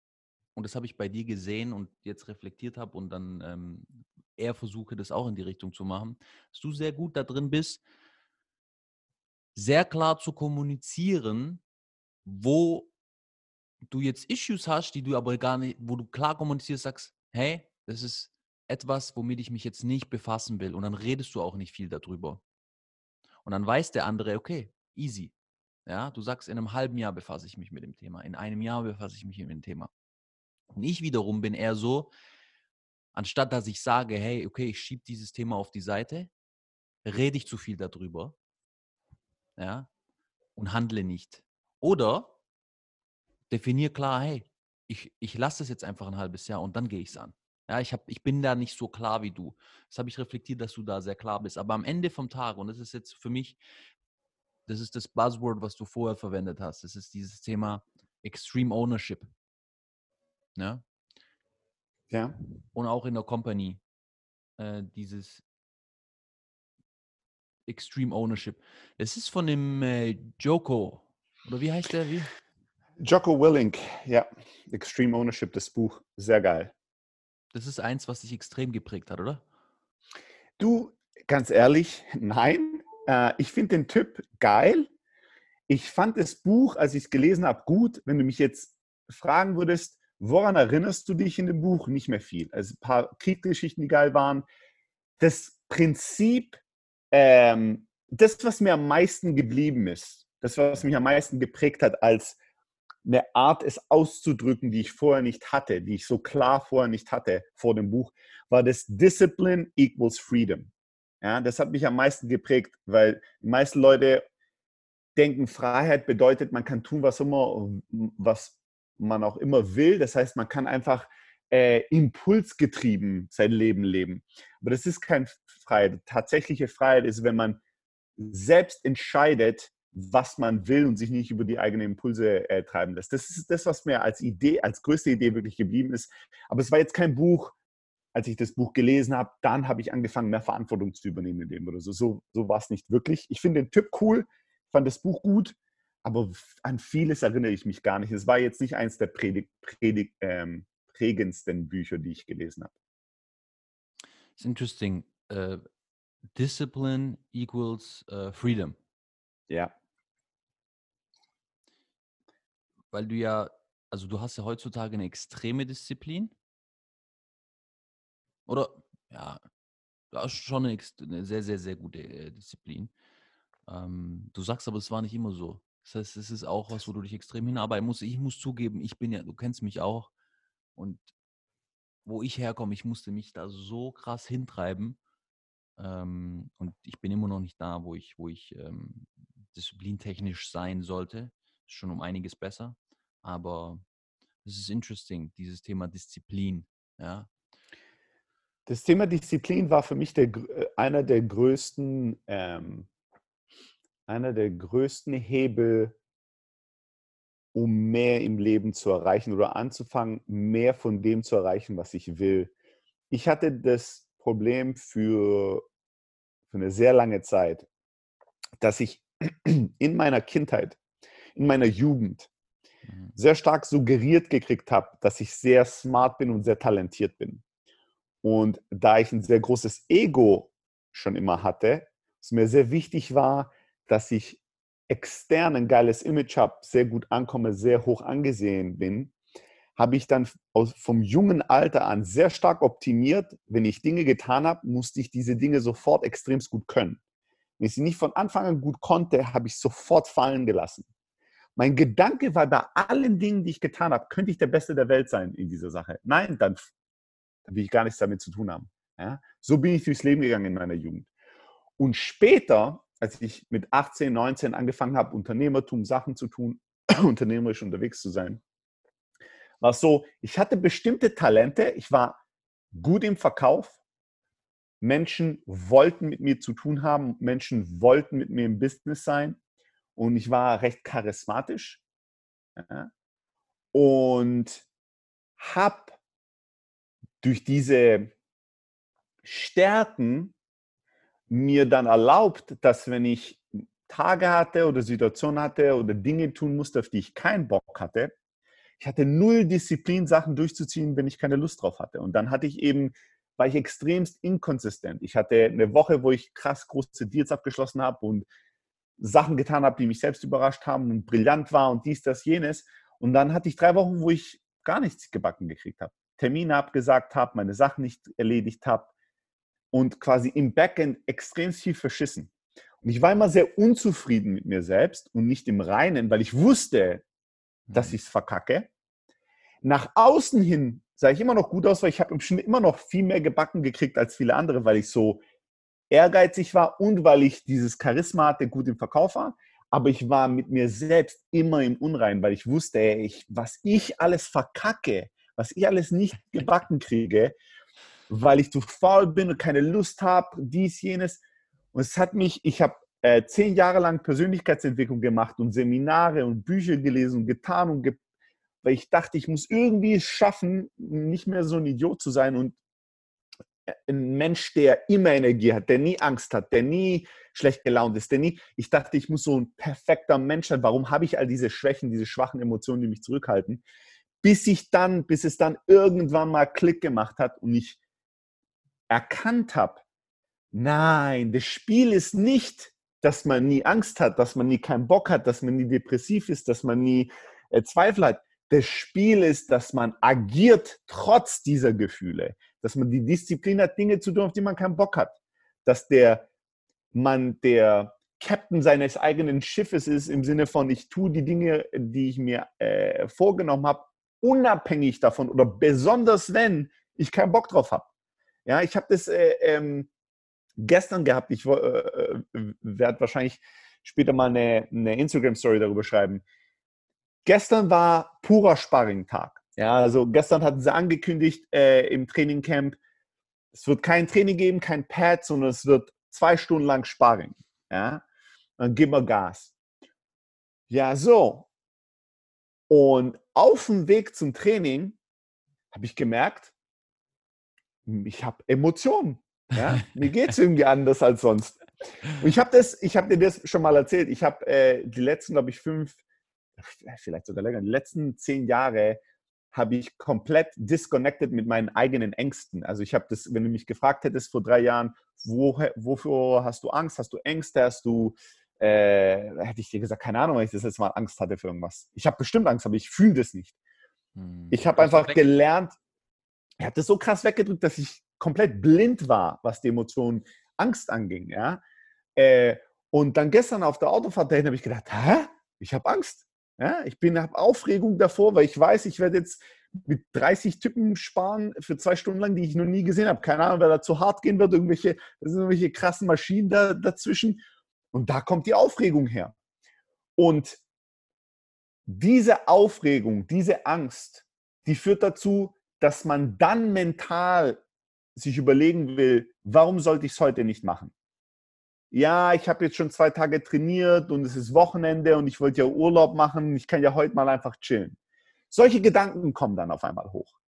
und das habe ich bei dir gesehen und jetzt reflektiert habe und dann ähm, eher versuche, das auch in die Richtung zu machen, dass du sehr gut da drin bist, sehr klar zu kommunizieren, wo du jetzt Issues hast, die du aber gar nicht, wo du klar kommunizierst, sagst, hey, das ist etwas, womit ich mich jetzt nicht befassen will. Und dann redest du auch nicht viel darüber. Und dann weiß der andere, okay, easy. Ja, du sagst, in einem halben Jahr befasse ich mich mit dem Thema, in einem Jahr befasse ich mich mit dem Thema. Und ich wiederum bin eher so, anstatt dass ich sage, hey, okay, ich schiebe dieses Thema auf die Seite, rede ich zu viel darüber, ja, und handle nicht. Oder definiere klar, hey, ich, ich lasse es jetzt einfach ein halbes Jahr und dann gehe ich es an. Ja, ich, hab, ich bin da nicht so klar wie du. Das habe ich reflektiert, dass du da sehr klar bist. Aber am Ende vom Tag, und das ist jetzt für mich, das ist das Buzzword, was du vorher verwendet hast, das ist dieses Thema Extreme Ownership. Ja. Ja. Und auch in der Company äh, dieses Extreme Ownership. Es ist von dem äh, Joko, oder wie heißt der? Wie? Joko Willink, ja. Extreme Ownership, das Buch. Sehr geil. Das ist eins, was dich extrem geprägt hat, oder? Du, ganz ehrlich, nein. Äh, ich finde den Typ geil. Ich fand das Buch, als ich es gelesen habe, gut. Wenn du mich jetzt fragen würdest, Woran erinnerst du dich in dem Buch? Nicht mehr viel. Also ein paar Kriegsgeschichten, die geil waren. Das Prinzip, ähm, das, was mir am meisten geblieben ist, das, was mich am meisten geprägt hat als eine Art, es auszudrücken, die ich vorher nicht hatte, die ich so klar vorher nicht hatte vor dem Buch, war das Discipline equals Freedom. Ja, das hat mich am meisten geprägt, weil die meisten Leute denken, Freiheit bedeutet, man kann tun, was immer, was man auch immer will. Das heißt, man kann einfach äh, impulsgetrieben sein Leben leben. Aber das ist keine Freiheit. Tatsächliche Freiheit ist, wenn man selbst entscheidet, was man will und sich nicht über die eigenen Impulse äh, treiben lässt. Das ist das, was mir als Idee, als größte Idee wirklich geblieben ist. Aber es war jetzt kein Buch, als ich das Buch gelesen habe, dann habe ich angefangen, mehr Verantwortung zu übernehmen in dem oder so. So, so war es nicht wirklich. Ich finde den Typ cool, fand das Buch gut, aber an vieles erinnere ich mich gar nicht. Es war jetzt nicht eins der Predig, Predig, ähm, prägendsten Bücher, die ich gelesen habe. It's interesting. Uh, discipline equals uh, freedom. Ja. Weil du ja, also du hast ja heutzutage eine extreme Disziplin oder ja, das ist schon eine, eine sehr, sehr, sehr gute äh, Disziplin. Ähm, du sagst aber, es war nicht immer so. Das heißt, es ist auch was, wo du dich extrem hinarbeiten musst. Ich muss zugeben, ich bin ja, du kennst mich auch. Und wo ich herkomme, ich musste mich da so krass hintreiben. Ähm, und ich bin immer noch nicht da, wo ich, wo ich ähm, disziplintechnisch sein sollte. Ist schon um einiges besser. Aber es ist interesting, dieses Thema Disziplin. Ja, das Thema Disziplin war für mich der, äh, einer der größten, ähm, einer der größten Hebel, um mehr im Leben zu erreichen oder anzufangen, mehr von dem zu erreichen, was ich will. Ich hatte das Problem für, für eine sehr lange Zeit, dass ich in meiner Kindheit, in meiner Jugend mhm. sehr stark suggeriert gekriegt habe, dass ich sehr smart bin und sehr talentiert bin. Und da ich ein sehr großes Ego schon immer hatte, es mir sehr wichtig war, dass ich extern ein geiles Image habe, sehr gut ankomme, sehr hoch angesehen bin, habe ich dann vom jungen Alter an sehr stark optimiert. Wenn ich Dinge getan habe, musste ich diese Dinge sofort extremst gut können. Wenn ich sie nicht von Anfang an gut konnte, habe ich sofort fallen gelassen. Mein Gedanke war bei allen Dingen, die ich getan habe, könnte ich der Beste der Welt sein in dieser Sache. Nein, dann dann will ich gar nichts damit zu tun haben. Ja? So bin ich durchs Leben gegangen in meiner Jugend. Und später, als ich mit 18, 19 angefangen habe, Unternehmertum, Sachen zu tun, unternehmerisch unterwegs zu sein, war es so, ich hatte bestimmte Talente, ich war gut im Verkauf, Menschen wollten mit mir zu tun haben, Menschen wollten mit mir im Business sein und ich war recht charismatisch ja, und habe durch diese Stärken mir dann erlaubt, dass wenn ich Tage hatte oder Situationen hatte oder Dinge tun musste, auf die ich keinen Bock hatte, ich hatte null Disziplin, Sachen durchzuziehen, wenn ich keine Lust drauf hatte. Und dann hatte ich eben, war ich extremst inkonsistent. Ich hatte eine Woche, wo ich krass große Deals abgeschlossen habe und Sachen getan habe, die mich selbst überrascht haben und brillant war und dies, das, jenes. Und dann hatte ich drei Wochen, wo ich gar nichts gebacken gekriegt habe. Termine abgesagt habe, meine Sachen nicht erledigt habe und quasi im Backend extrem viel verschissen. Und ich war immer sehr unzufrieden mit mir selbst und nicht im Reinen, weil ich wusste, dass mhm. ich es verkacke. Nach außen hin sah ich immer noch gut aus, weil ich habe im Schnitt immer noch viel mehr gebacken gekriegt als viele andere, weil ich so ehrgeizig war und weil ich dieses Charisma hatte, gut im Verkauf war. Aber ich war mit mir selbst immer im Unrein, weil ich wusste, ey, ich, was ich alles verkacke, was ich alles nicht gebacken kriege, weil ich zu faul bin und keine Lust habe, dies, jenes. Und es hat mich, ich habe äh, zehn Jahre lang Persönlichkeitsentwicklung gemacht und Seminare und Bücher gelesen und getan und ge weil ich dachte, ich muss irgendwie es schaffen, nicht mehr so ein Idiot zu sein und äh, ein Mensch, der immer Energie hat, der nie Angst hat, der nie schlecht gelaunt ist, der nie, ich dachte, ich muss so ein perfekter Mensch sein. Warum habe ich all diese Schwächen, diese schwachen Emotionen, die mich zurückhalten? bis ich dann, bis es dann irgendwann mal Klick gemacht hat und ich erkannt habe, nein, das Spiel ist nicht, dass man nie Angst hat, dass man nie keinen Bock hat, dass man nie depressiv ist, dass man nie äh, Zweifel hat. Das Spiel ist, dass man agiert trotz dieser Gefühle, dass man die Disziplin hat, Dinge zu tun, auf die man keinen Bock hat, dass der man der Captain seines eigenen Schiffes ist, im Sinne von, ich tue die Dinge, die ich mir äh, vorgenommen habe, unabhängig davon oder besonders wenn ich keinen Bock drauf habe. Ja, ich habe das äh, ähm, gestern gehabt. Ich äh, äh werde wahrscheinlich später mal eine, eine Instagram-Story darüber schreiben. Gestern war purer Sparring-Tag. Ja, also gestern hatten sie angekündigt äh, im Trainingcamp, es wird kein Training geben, kein Pad, sondern es wird zwei Stunden lang Sparring. Ja, dann geben wir Gas. Ja, so. Und auf dem Weg zum Training habe ich gemerkt, ich habe Emotionen. Ja? Mir geht es irgendwie anders als sonst. Und ich habe das, ich habe dir das schon mal erzählt. Ich habe äh, die letzten, glaube ich, fünf, vielleicht sogar länger, die letzten zehn Jahre habe ich komplett disconnected mit meinen eigenen Ängsten. Also ich habe das, wenn du mich gefragt hättest vor drei Jahren, wo, wofür hast du Angst? Hast du Ängste? Hast du, äh, hätte ich dir gesagt, keine Ahnung, weil ich das jetzt Mal Angst hatte für irgendwas. Ich habe bestimmt Angst, aber ich fühle das nicht. Hm. Ich habe einfach gelernt, ich habe das so krass weggedrückt, dass ich komplett blind war, was die Emotionen Angst anging. Ja? Äh, und dann gestern auf der Autofahrt dahin habe ich gedacht, hä? Ich habe Angst. Ja? Ich habe Aufregung davor, weil ich weiß, ich werde jetzt mit 30 Typen sparen für zwei Stunden lang, die ich noch nie gesehen habe. Keine Ahnung, wer da zu hart gehen wird. Irgendwelche, das sind irgendwelche krassen Maschinen da, dazwischen. Und da kommt die Aufregung her. Und diese Aufregung, diese Angst, die führt dazu, dass man dann mental sich überlegen will, warum sollte ich es heute nicht machen? Ja, ich habe jetzt schon zwei Tage trainiert und es ist Wochenende und ich wollte ja Urlaub machen. Ich kann ja heute mal einfach chillen. Solche Gedanken kommen dann auf einmal hoch.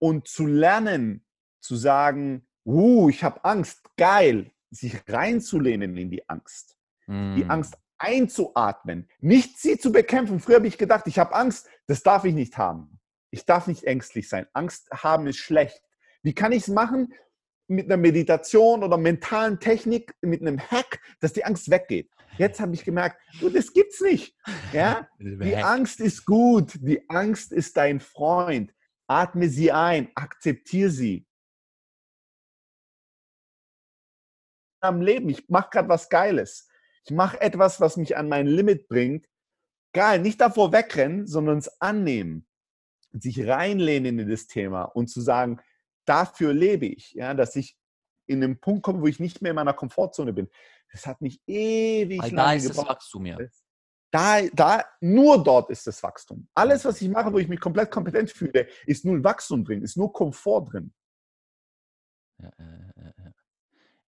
Und zu lernen, zu sagen, uh, ich habe Angst, geil, sich reinzulehnen in die Angst. Mm. Die Angst einzuatmen, nicht sie zu bekämpfen. Früher habe ich gedacht, ich habe Angst, das darf ich nicht haben. Ich darf nicht ängstlich sein. Angst haben ist schlecht. Wie kann ich es machen? Mit einer Meditation oder mentalen Technik, mit einem Hack, dass die Angst weggeht. Jetzt habe ich gemerkt, du, das gibt's nicht. Ja? Die Angst ist gut. Die Angst ist dein Freund. Atme sie ein, akzeptiere sie. Am Leben, ich mache gerade was Geiles. Ich mache etwas, was mich an mein Limit bringt. Geil, nicht davor wegrennen, sondern es annehmen. Sich reinlehnen in das Thema und zu sagen, dafür lebe ich, ja, dass ich in einen Punkt komme, wo ich nicht mehr in meiner Komfortzone bin. Das hat mich ewig Weil da ist gebraucht. das Wachstum ja. Da, da, nur dort ist das Wachstum. Alles, was ich mache, wo ich mich komplett kompetent fühle, ist null Wachstum drin, ist nur Komfort drin. Ja, ja, ja.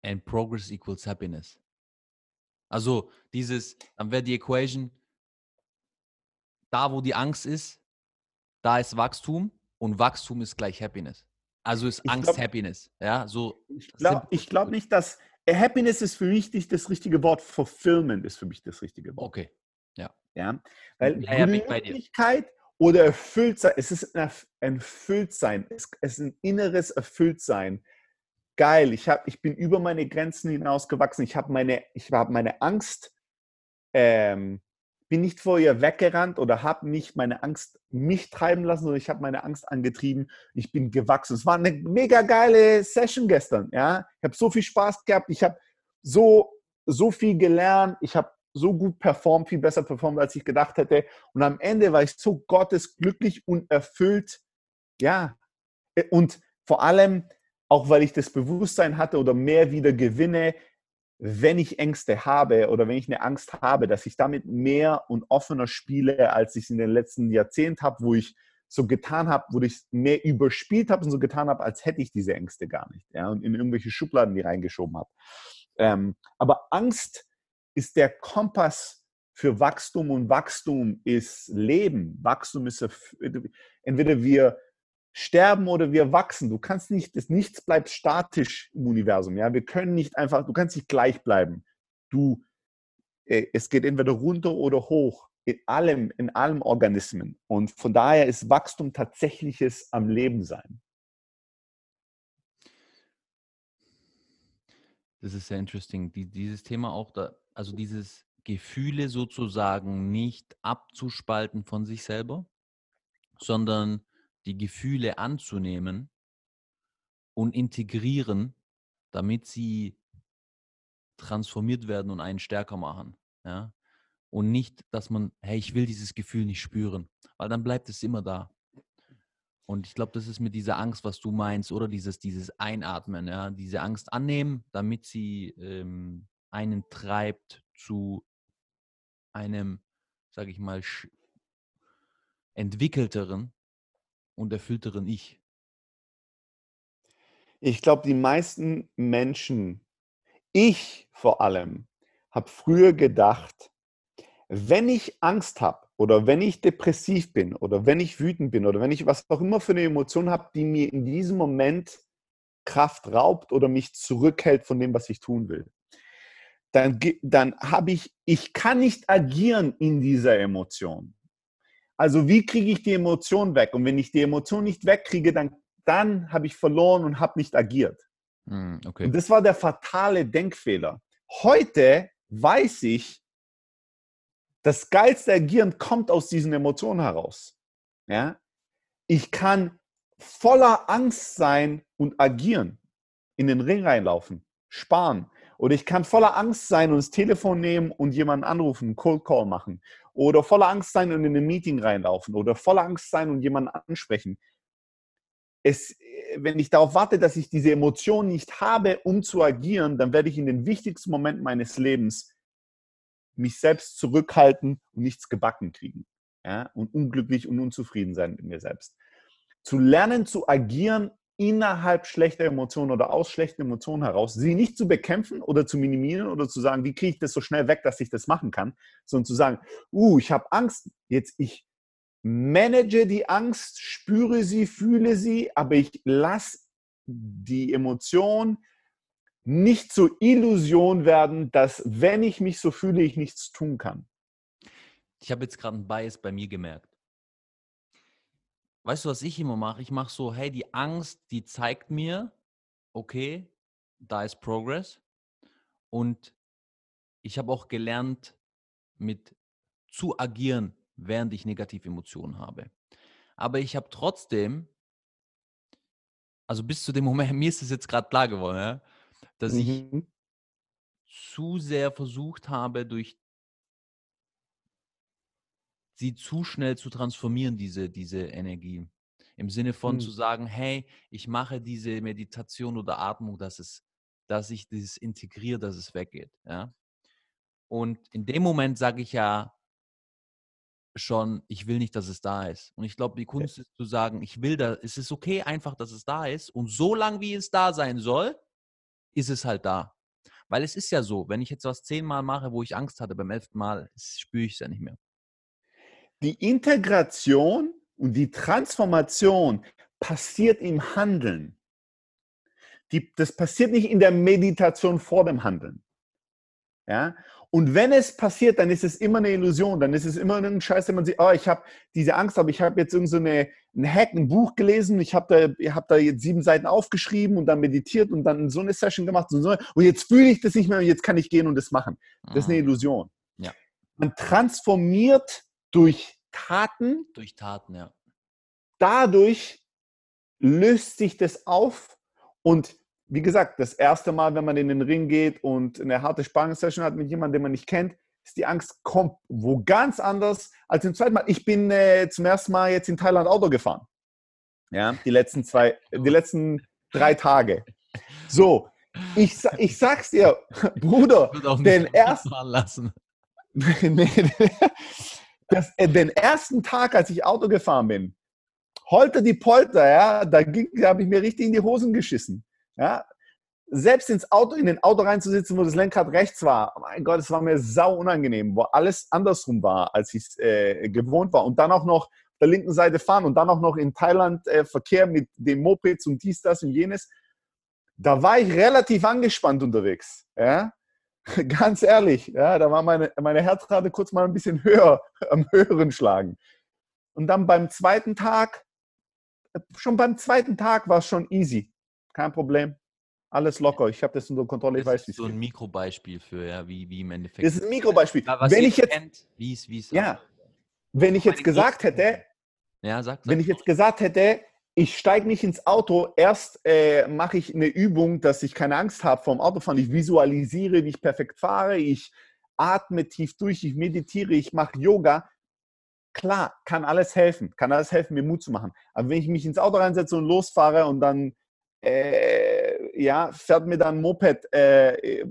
And progress equals happiness. Also dieses, dann wäre die Equation, da wo die Angst ist, da ist Wachstum und Wachstum ist gleich Happiness. Also ist Angst glaub, Happiness. Ja, so. Ich glaube glaub nicht, dass äh, Happiness ist für mich nicht das richtige Wort. Fulfillment ist für mich das richtige Wort. Okay. Ja. Ja. Weil ja, Glücklichkeit oder Erfülltsein, es ist ein Erfülltsein, es ist ein inneres Erfülltsein. Geil, ich, hab, ich bin über meine Grenzen hinausgewachsen. Ich habe meine, hab meine Angst ähm, bin nicht vor ihr weggerannt oder habe nicht meine Angst mich treiben lassen, sondern ich habe meine Angst angetrieben. Ich bin gewachsen. Es war eine mega geile Session gestern. Ja, ich habe so viel Spaß gehabt. Ich habe so so viel gelernt. Ich habe so gut performt, viel besser performt, als ich gedacht hätte. Und am Ende war ich so gottesglücklich und erfüllt. Ja, und vor allem auch, weil ich das Bewusstsein hatte oder mehr wieder gewinne, wenn ich Ängste habe oder wenn ich eine Angst habe, dass ich damit mehr und offener spiele, als ich es in den letzten Jahrzehnten habe, wo ich so getan habe, wo ich mehr überspielt habe und so getan habe, als hätte ich diese Ängste gar nicht. Ja, und in irgendwelche Schubladen die reingeschoben habe. Ähm, aber Angst ist der Kompass für Wachstum und Wachstum ist Leben. Wachstum ist entweder wir sterben oder wir wachsen. Du kannst nicht, das nichts bleibt statisch im Universum. Ja, wir können nicht einfach, du kannst nicht gleich bleiben. Du, äh, es geht entweder runter oder hoch in allem, in allen Organismen. Und von daher ist Wachstum tatsächliches am Leben sein. Das ist sehr interesting. Die, dieses Thema auch da, also dieses Gefühle sozusagen nicht abzuspalten von sich selber, sondern die Gefühle anzunehmen und integrieren, damit sie transformiert werden und einen stärker machen. Ja? Und nicht, dass man, hey, ich will dieses Gefühl nicht spüren, weil dann bleibt es immer da. Und ich glaube, das ist mit dieser Angst, was du meinst, oder dieses, dieses Einatmen, ja, diese Angst annehmen, damit sie ähm, einen treibt zu einem, sage ich mal, entwickelteren und erfüllteren Ich. Ich glaube, die meisten Menschen, ich vor allem, habe früher gedacht, wenn ich Angst habe oder wenn ich depressiv bin oder wenn ich wütend bin oder wenn ich was auch immer für eine Emotion habe, die mir in diesem Moment Kraft raubt oder mich zurückhält von dem, was ich tun will, dann, dann habe ich, ich kann nicht agieren in dieser Emotion. Also wie kriege ich die Emotion weg? Und wenn ich die Emotion nicht wegkriege, dann dann habe ich verloren und habe nicht agiert. Hm, okay. Und das war der fatale Denkfehler. Heute weiß ich, das geilste Agieren kommt aus diesen Emotionen heraus. Ja? Ich kann voller Angst sein und agieren, in den Ring reinlaufen, sparen. Oder ich kann voller Angst sein und das Telefon nehmen und jemanden anrufen, einen Cold Call machen. Oder voller Angst sein und in ein Meeting reinlaufen. Oder voller Angst sein und jemanden ansprechen es, äh, wenn ich darauf warte, dass ich diese Emotion nicht habe, um zu agieren, dann werde ich in den wichtigsten Momenten meines Lebens mich selbst zurückhalten und nichts gebacken kriegen. Ja? Und unglücklich und unzufrieden sein mit mir selbst. Zu lernen zu agieren innerhalb schlechter Emotionen oder aus schlechten Emotionen heraus, sie nicht zu bekämpfen oder zu minimieren oder zu sagen, wie kriege ich das so schnell weg, dass ich das machen kann, sondern zu sagen, uh, ich habe Angst, jetzt ich manage die Angst, spüre sie, fühle sie, aber ich lasse die Emotion nicht zur Illusion werden, dass wenn ich mich so fühle, ich nichts tun kann. Ich habe jetzt gerade einen Bias bei mir gemerkt. Weißt du, was ich immer mache? Ich mache so, hey, die Angst, die zeigt mir, okay, da ist Progress. Und ich habe auch gelernt, mit zu agieren, während ich negative Emotionen habe. Aber ich habe trotzdem, also bis zu dem Moment, mir ist es jetzt gerade klar geworden, ja, dass mhm. ich zu sehr versucht habe, durch sie zu schnell zu transformieren, diese, diese Energie. Im Sinne von mhm. zu sagen, hey, ich mache diese Meditation oder Atmung, dass es, dass ich dieses integriere, dass es weggeht. Ja? Und in dem Moment sage ich ja, schon, ich will nicht, dass es da ist. Und ich glaube, die Kunst ist zu sagen, ich will da, es ist okay einfach, dass es da ist. Und so lange, wie es da sein soll, ist es halt da. Weil es ist ja so, wenn ich jetzt was zehnmal mache, wo ich Angst hatte, beim elften Mal spüre ich es ja nicht mehr. Die Integration und die Transformation passiert im Handeln. Die, das passiert nicht in der Meditation vor dem Handeln. Ja? Und wenn es passiert, dann ist es immer eine Illusion, dann ist es immer ein Scheiß, wenn man sieht, oh, ich habe diese Angst, aber ich habe jetzt irgend so eine, ein Hack, ein Buch gelesen, ich habe da, hab da jetzt sieben Seiten aufgeschrieben und dann meditiert und dann so eine Session gemacht und, so, und jetzt fühle ich das nicht mehr und jetzt kann ich gehen und das machen. Das ist eine mhm. Illusion. Ja. Man transformiert durch Taten. Durch Taten, ja. Dadurch löst sich das auf und wie gesagt, das erste Mal, wenn man in den Ring geht und eine harte Sparringssession hat mit jemandem, den man nicht kennt, ist die Angst kommt wo ganz anders als im zweiten Mal. Ich bin äh, zum ersten Mal jetzt in Thailand Auto gefahren. Ja, die letzten zwei, die letzten drei Tage. So, ich, ich sag's dir, Bruder, den ersten lassen. das, den ersten Tag, als ich Auto gefahren bin, holter die Polter, ja, da, da habe ich mir richtig in die Hosen geschissen. Ja? Selbst ins Auto, in den Auto reinzusitzen, wo das Lenkrad rechts war, mein Gott, es war mir sau unangenehm, wo alles andersrum war, als ich es äh, gewohnt war. Und dann auch noch auf der linken Seite fahren und dann auch noch in Thailand äh, Verkehr mit den Mopeds und dies, das und jenes. Da war ich relativ angespannt unterwegs. Ja? Ganz ehrlich, ja, da war meine, meine Herzrate kurz mal ein bisschen höher, am höheren Schlagen. Und dann beim zweiten Tag, schon beim zweiten Tag war es schon easy kein Problem. Alles locker. Ich habe das unter Kontrolle. Ich das weiß, ist so ein Mikrobeispiel für, ja, wie, wie im Endeffekt. Das ist ein Mikrobeispiel. Ja, wenn ich jetzt, kennt, wie es, wie es ja, wenn ich jetzt gesagt hätte, ja, sag, sag wenn ich jetzt gesagt hätte, ich steige nicht ins Auto. Erst äh, mache ich eine Übung, dass ich keine Angst habe vom Autofahren. Ich visualisiere, wie ich perfekt fahre. Ich atme tief durch. Ich meditiere. Ich mache Yoga. Klar, kann alles helfen. Kann alles helfen, mir Mut zu machen. Aber wenn ich mich ins Auto reinsetze und losfahre und dann äh, ja, fährt mir dann ein Moped äh,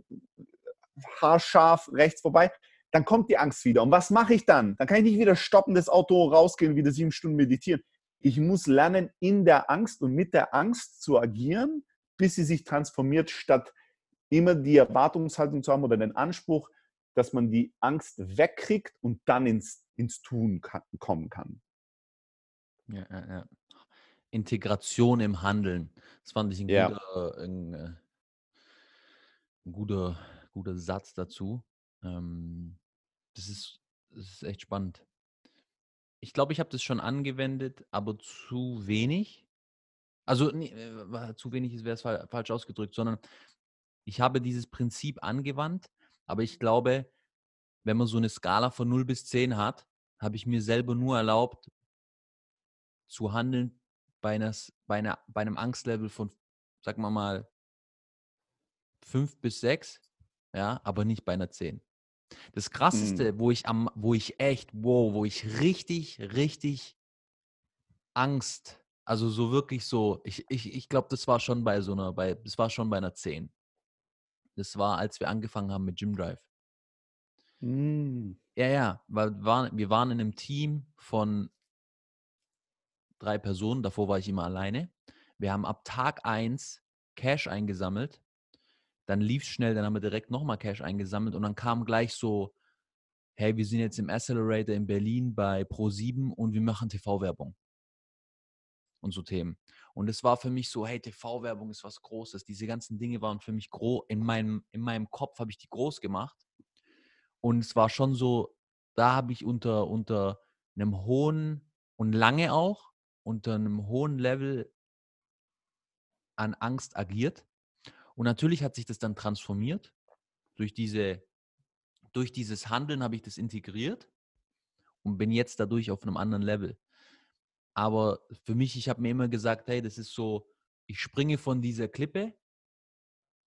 haarscharf rechts vorbei, dann kommt die Angst wieder. Und was mache ich dann? Dann kann ich nicht wieder stoppen, das Auto rausgehen, wieder sieben Stunden meditieren. Ich muss lernen, in der Angst und mit der Angst zu agieren, bis sie sich transformiert, statt immer die Erwartungshaltung zu haben oder den Anspruch, dass man die Angst wegkriegt und dann ins, ins Tun kann, kommen kann. Ja, ja, ja. Integration im Handeln. Das fand ich ein, ja. guter, ein, äh, ein guter, guter Satz dazu. Ähm, das, ist, das ist echt spannend. Ich glaube, ich habe das schon angewendet, aber zu wenig. Also nee, äh, zu wenig wäre es falsch ausgedrückt, sondern ich habe dieses Prinzip angewandt, aber ich glaube, wenn man so eine Skala von 0 bis 10 hat, habe ich mir selber nur erlaubt, zu handeln bei, einer, bei, einer, bei einem Angstlevel von, sagen wir mal, 5 bis 6, ja, aber nicht bei einer 10. Das krasseste, mhm. wo ich am, wo ich echt, wow, wo ich richtig, richtig Angst, also so wirklich so, ich, ich, ich glaube, das war schon bei so einer, bei, das war schon bei einer 10. Das war, als wir angefangen haben mit Gym Drive. Mhm. Ja, ja, weil wir waren, wir waren in einem Team von drei Personen, davor war ich immer alleine. Wir haben ab Tag 1 Cash eingesammelt dann lief es schnell, dann haben wir direkt nochmal Cash eingesammelt und dann kam gleich so, hey, wir sind jetzt im Accelerator in Berlin bei Pro7 und wir machen TV-Werbung. Und so Themen. Und es war für mich so, hey, TV-Werbung ist was Großes. Diese ganzen Dinge waren für mich groß. In meinem, in meinem Kopf habe ich die groß gemacht. Und es war schon so, da habe ich unter, unter einem hohen und lange auch, unter einem hohen Level an Angst agiert. Und natürlich hat sich das dann transformiert. Durch, diese, durch dieses Handeln habe ich das integriert und bin jetzt dadurch auf einem anderen Level. Aber für mich, ich habe mir immer gesagt, hey, das ist so, ich springe von dieser Klippe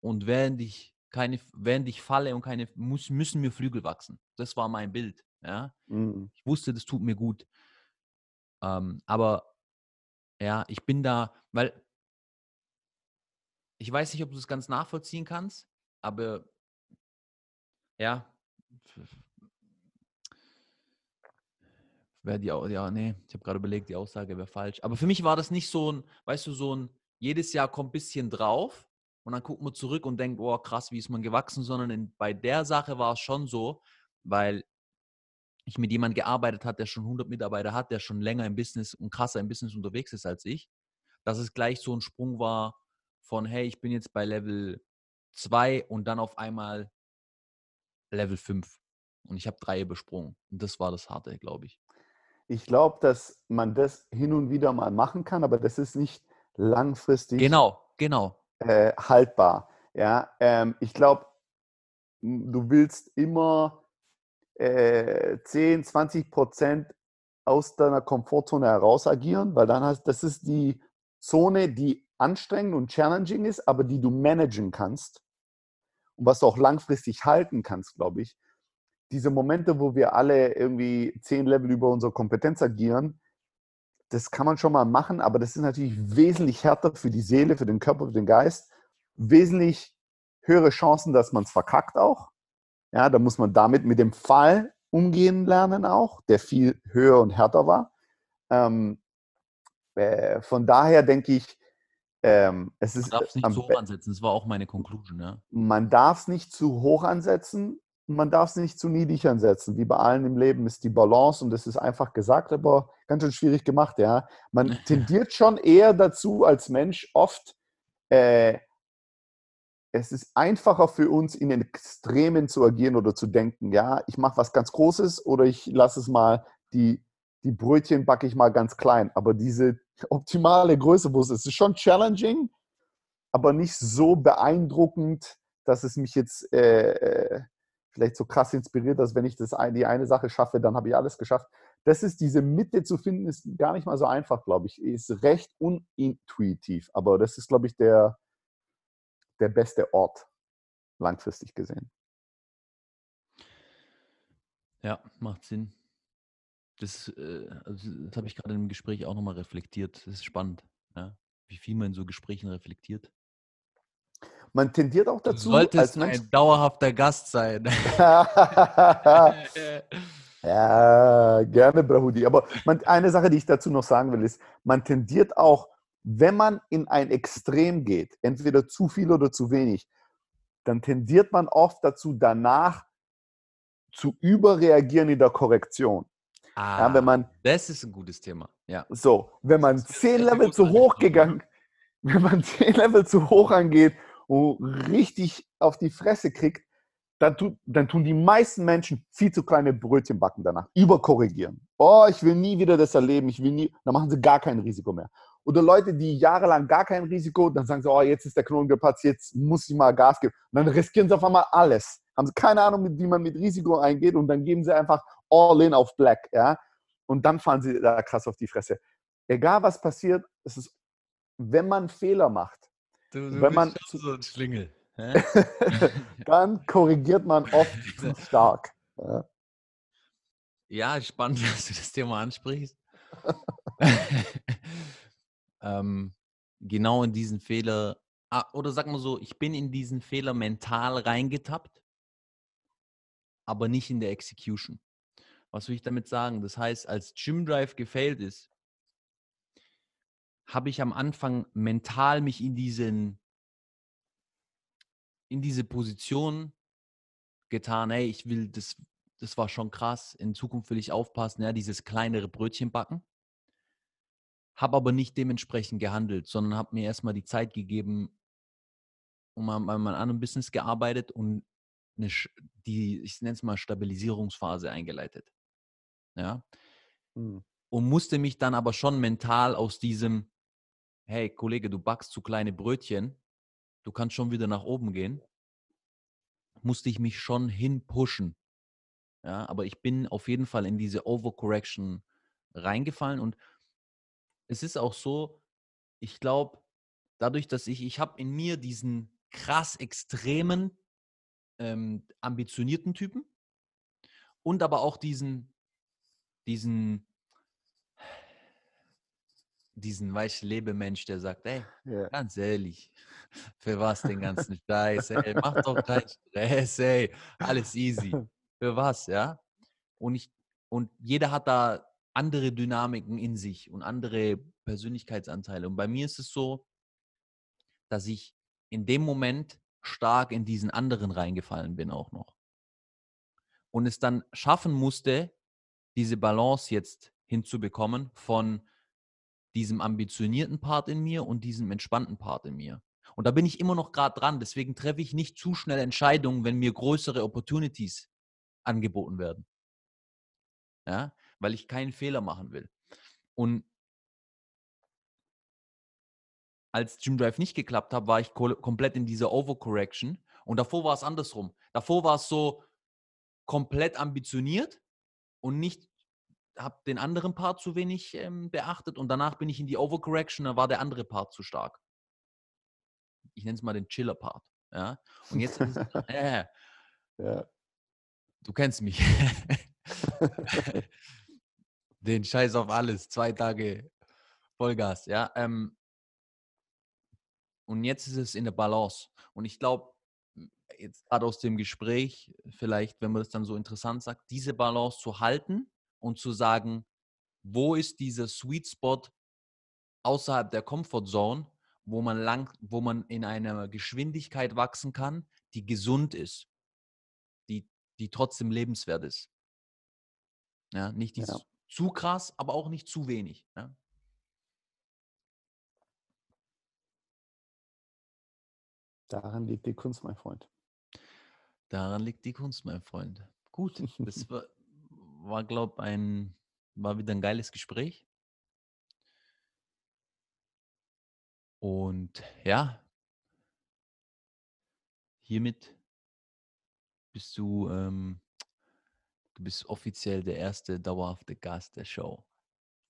und während ich keine, während ich falle und keine, muss, müssen mir Flügel wachsen. Das war mein Bild. Ja? Mhm. Ich wusste, das tut mir gut. Ähm, aber ja, ich bin da, weil ich weiß nicht, ob du es ganz nachvollziehen kannst, aber ja, wäre die ja, nee, ich habe gerade überlegt, die Aussage wäre falsch. Aber für mich war das nicht so ein, weißt du, so ein, jedes Jahr kommt ein bisschen drauf und dann guckt man zurück und denkt, oh krass, wie ist man gewachsen, sondern in, bei der Sache war es schon so, weil ich mit jemandem gearbeitet habe, der schon 100 Mitarbeiter hat, der schon länger im Business und krasser im Business unterwegs ist als ich, dass es gleich so ein Sprung war, von, hey, ich bin jetzt bei Level 2 und dann auf einmal Level 5. Und ich habe drei besprungen. Und das war das Harte, glaube ich. Ich glaube, dass man das hin und wieder mal machen kann, aber das ist nicht langfristig genau, genau. Äh, haltbar. Ja, ähm, ich glaube, du willst immer äh, 10, 20 Prozent aus deiner Komfortzone heraus agieren, weil dann hast, das ist die Zone, die anstrengend und challenging ist, aber die du managen kannst und was du auch langfristig halten kannst, glaube ich. Diese Momente, wo wir alle irgendwie zehn Level über unsere Kompetenz agieren, das kann man schon mal machen, aber das ist natürlich wesentlich härter für die Seele, für den Körper, für den Geist. Wesentlich höhere Chancen, dass man es verkackt auch. Ja, da muss man damit mit dem Fall umgehen lernen auch, der viel höher und härter war. Ähm, äh, von daher denke ich, ähm, es ist, man darf es nicht zu hoch ansetzen, das war auch meine Conclusion. Ja. Man darf es nicht zu hoch ansetzen, man darf es nicht zu niedrig ansetzen. Wie bei allen im Leben ist die Balance und das ist einfach gesagt, aber ganz schön schwierig gemacht. Ja, Man tendiert schon eher dazu als Mensch oft, äh, es ist einfacher für uns, in den Extremen zu agieren oder zu denken, ja, ich mache was ganz Großes oder ich lasse es mal, die, die Brötchen backe ich mal ganz klein. Aber diese optimale Größe, wo es ist. Ist schon challenging, aber nicht so beeindruckend, dass es mich jetzt äh, äh, vielleicht so krass inspiriert, dass wenn ich das die eine Sache schaffe, dann habe ich alles geschafft. das ist diese Mitte zu finden, ist gar nicht mal so einfach, glaube ich. Ist recht unintuitiv, aber das ist, glaube ich, der, der beste Ort, langfristig gesehen. Ja, macht Sinn. Das, äh, also das habe ich gerade im Gespräch auch nochmal reflektiert. Das ist spannend, ja? wie viel man in so Gesprächen reflektiert. Man tendiert auch dazu, du solltest als Mensch ein dauerhafter Gast sein. ja, gerne, Brahudi. Aber man, eine Sache, die ich dazu noch sagen will, ist, man tendiert auch, wenn man in ein Extrem geht, entweder zu viel oder zu wenig, dann tendiert man oft dazu, danach zu überreagieren in der Korrektion. Ah, ja, wenn man, das ist ein gutes Thema. Ja. So, wenn man zehn Level zu hoch gegangen, wenn man zehn Level zu hoch angeht und richtig auf die Fresse kriegt, dann, tut, dann tun die meisten Menschen viel zu kleine Brötchen backen danach, überkorrigieren. Oh, ich will nie wieder das erleben, ich will nie, dann machen sie gar kein Risiko mehr. Oder Leute, die jahrelang gar kein Risiko, dann sagen sie, oh, jetzt ist der Knoten geplatzt, jetzt muss ich mal Gas geben. Und dann riskieren sie auf einmal alles. Haben sie keine Ahnung, wie man mit Risiko eingeht und dann geben sie einfach all in auf Black, ja. Und dann fahren sie da krass auf die Fresse. Egal was passiert, es ist, wenn man Fehler macht, du, du wenn man so ein Schlingel, dann korrigiert man oft stark. Ja. ja, spannend, dass du das Thema ansprichst. ähm, genau in diesen Fehler, ah, oder sag mal so, ich bin in diesen Fehler mental reingetappt, aber nicht in der Execution. Was will ich damit sagen? Das heißt, als Gym Drive gefailt ist, habe ich am Anfang mental mich in diesen in diese Position getan, hey, ich will das das war schon krass, in Zukunft will ich aufpassen, ja, dieses kleinere Brötchen backen. Habe aber nicht dementsprechend gehandelt, sondern habe mir erstmal die Zeit gegeben, um an meinem anderen Business gearbeitet und eine, die, ich nenne es mal Stabilisierungsphase eingeleitet. Ja. Mhm. Und musste mich dann aber schon mental aus diesem, hey Kollege, du backst zu kleine Brötchen, du kannst schon wieder nach oben gehen, musste ich mich schon hinpushen. Ja, aber ich bin auf jeden Fall in diese Overcorrection reingefallen und es ist auch so, ich glaube, dadurch, dass ich, ich habe in mir diesen krass extremen, ähm, ambitionierten Typen und aber auch diesen diesen, diesen weißt Lebemensch, der sagt, ey, ja. ganz ehrlich, für was den ganzen Scheiß, ey, mach doch keinen Stress, ey, alles easy. Für was, ja? Und ich, und jeder hat da andere Dynamiken in sich und andere Persönlichkeitsanteile. Und bei mir ist es so, dass ich in dem Moment stark in diesen anderen reingefallen bin auch noch. Und es dann schaffen musste, diese Balance jetzt hinzubekommen von diesem ambitionierten Part in mir und diesem entspannten Part in mir. Und da bin ich immer noch gerade dran. Deswegen treffe ich nicht zu schnell Entscheidungen, wenn mir größere Opportunities angeboten werden. Ja, weil ich keinen Fehler machen will. Und als Gym Drive nicht geklappt hat, war ich komplett in dieser Overcorrection. Und davor war es andersrum. Davor war es so komplett ambitioniert und nicht habe den anderen Part zu wenig ähm, beachtet und danach bin ich in die Overcorrection, da war der andere Part zu stark. Ich nenne es mal den Chiller-Part. Ja? Und jetzt ist es, äh, ja. du kennst mich. den Scheiß auf alles, zwei Tage Vollgas, ja. Ähm, und jetzt ist es in der Balance. Und ich glaube, jetzt gerade aus dem Gespräch, vielleicht, wenn man das dann so interessant sagt, diese Balance zu halten und zu sagen, wo ist dieser Sweet Spot außerhalb der Comfort Zone, wo man lang, wo man in einer Geschwindigkeit wachsen kann, die gesund ist, die, die trotzdem lebenswert ist. Ja, nicht ja. zu krass, aber auch nicht zu wenig. Ja? Daran liegt die Kunst, mein Freund. Daran liegt die Kunst, mein Freund. Gut, das war, war glaube ein, war wieder ein geiles Gespräch. Und ja, hiermit bist du ähm, Du bist offiziell der erste dauerhafte Gast der Show.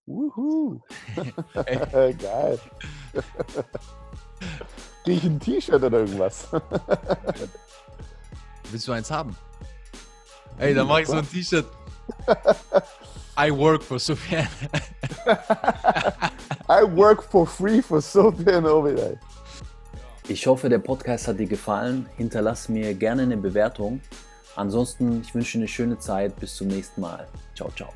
Wuhu. Geil. Krieg ich ein T-Shirt oder irgendwas? Willst du eins haben? Ey, dann mache ich so ein T-Shirt. I work for Sufyan. I work for free for Sufyan Ovidai. Ich hoffe, der Podcast hat dir gefallen. Hinterlass mir gerne eine Bewertung. Ansonsten, ich wünsche dir eine schöne Zeit. Bis zum nächsten Mal. Ciao, ciao.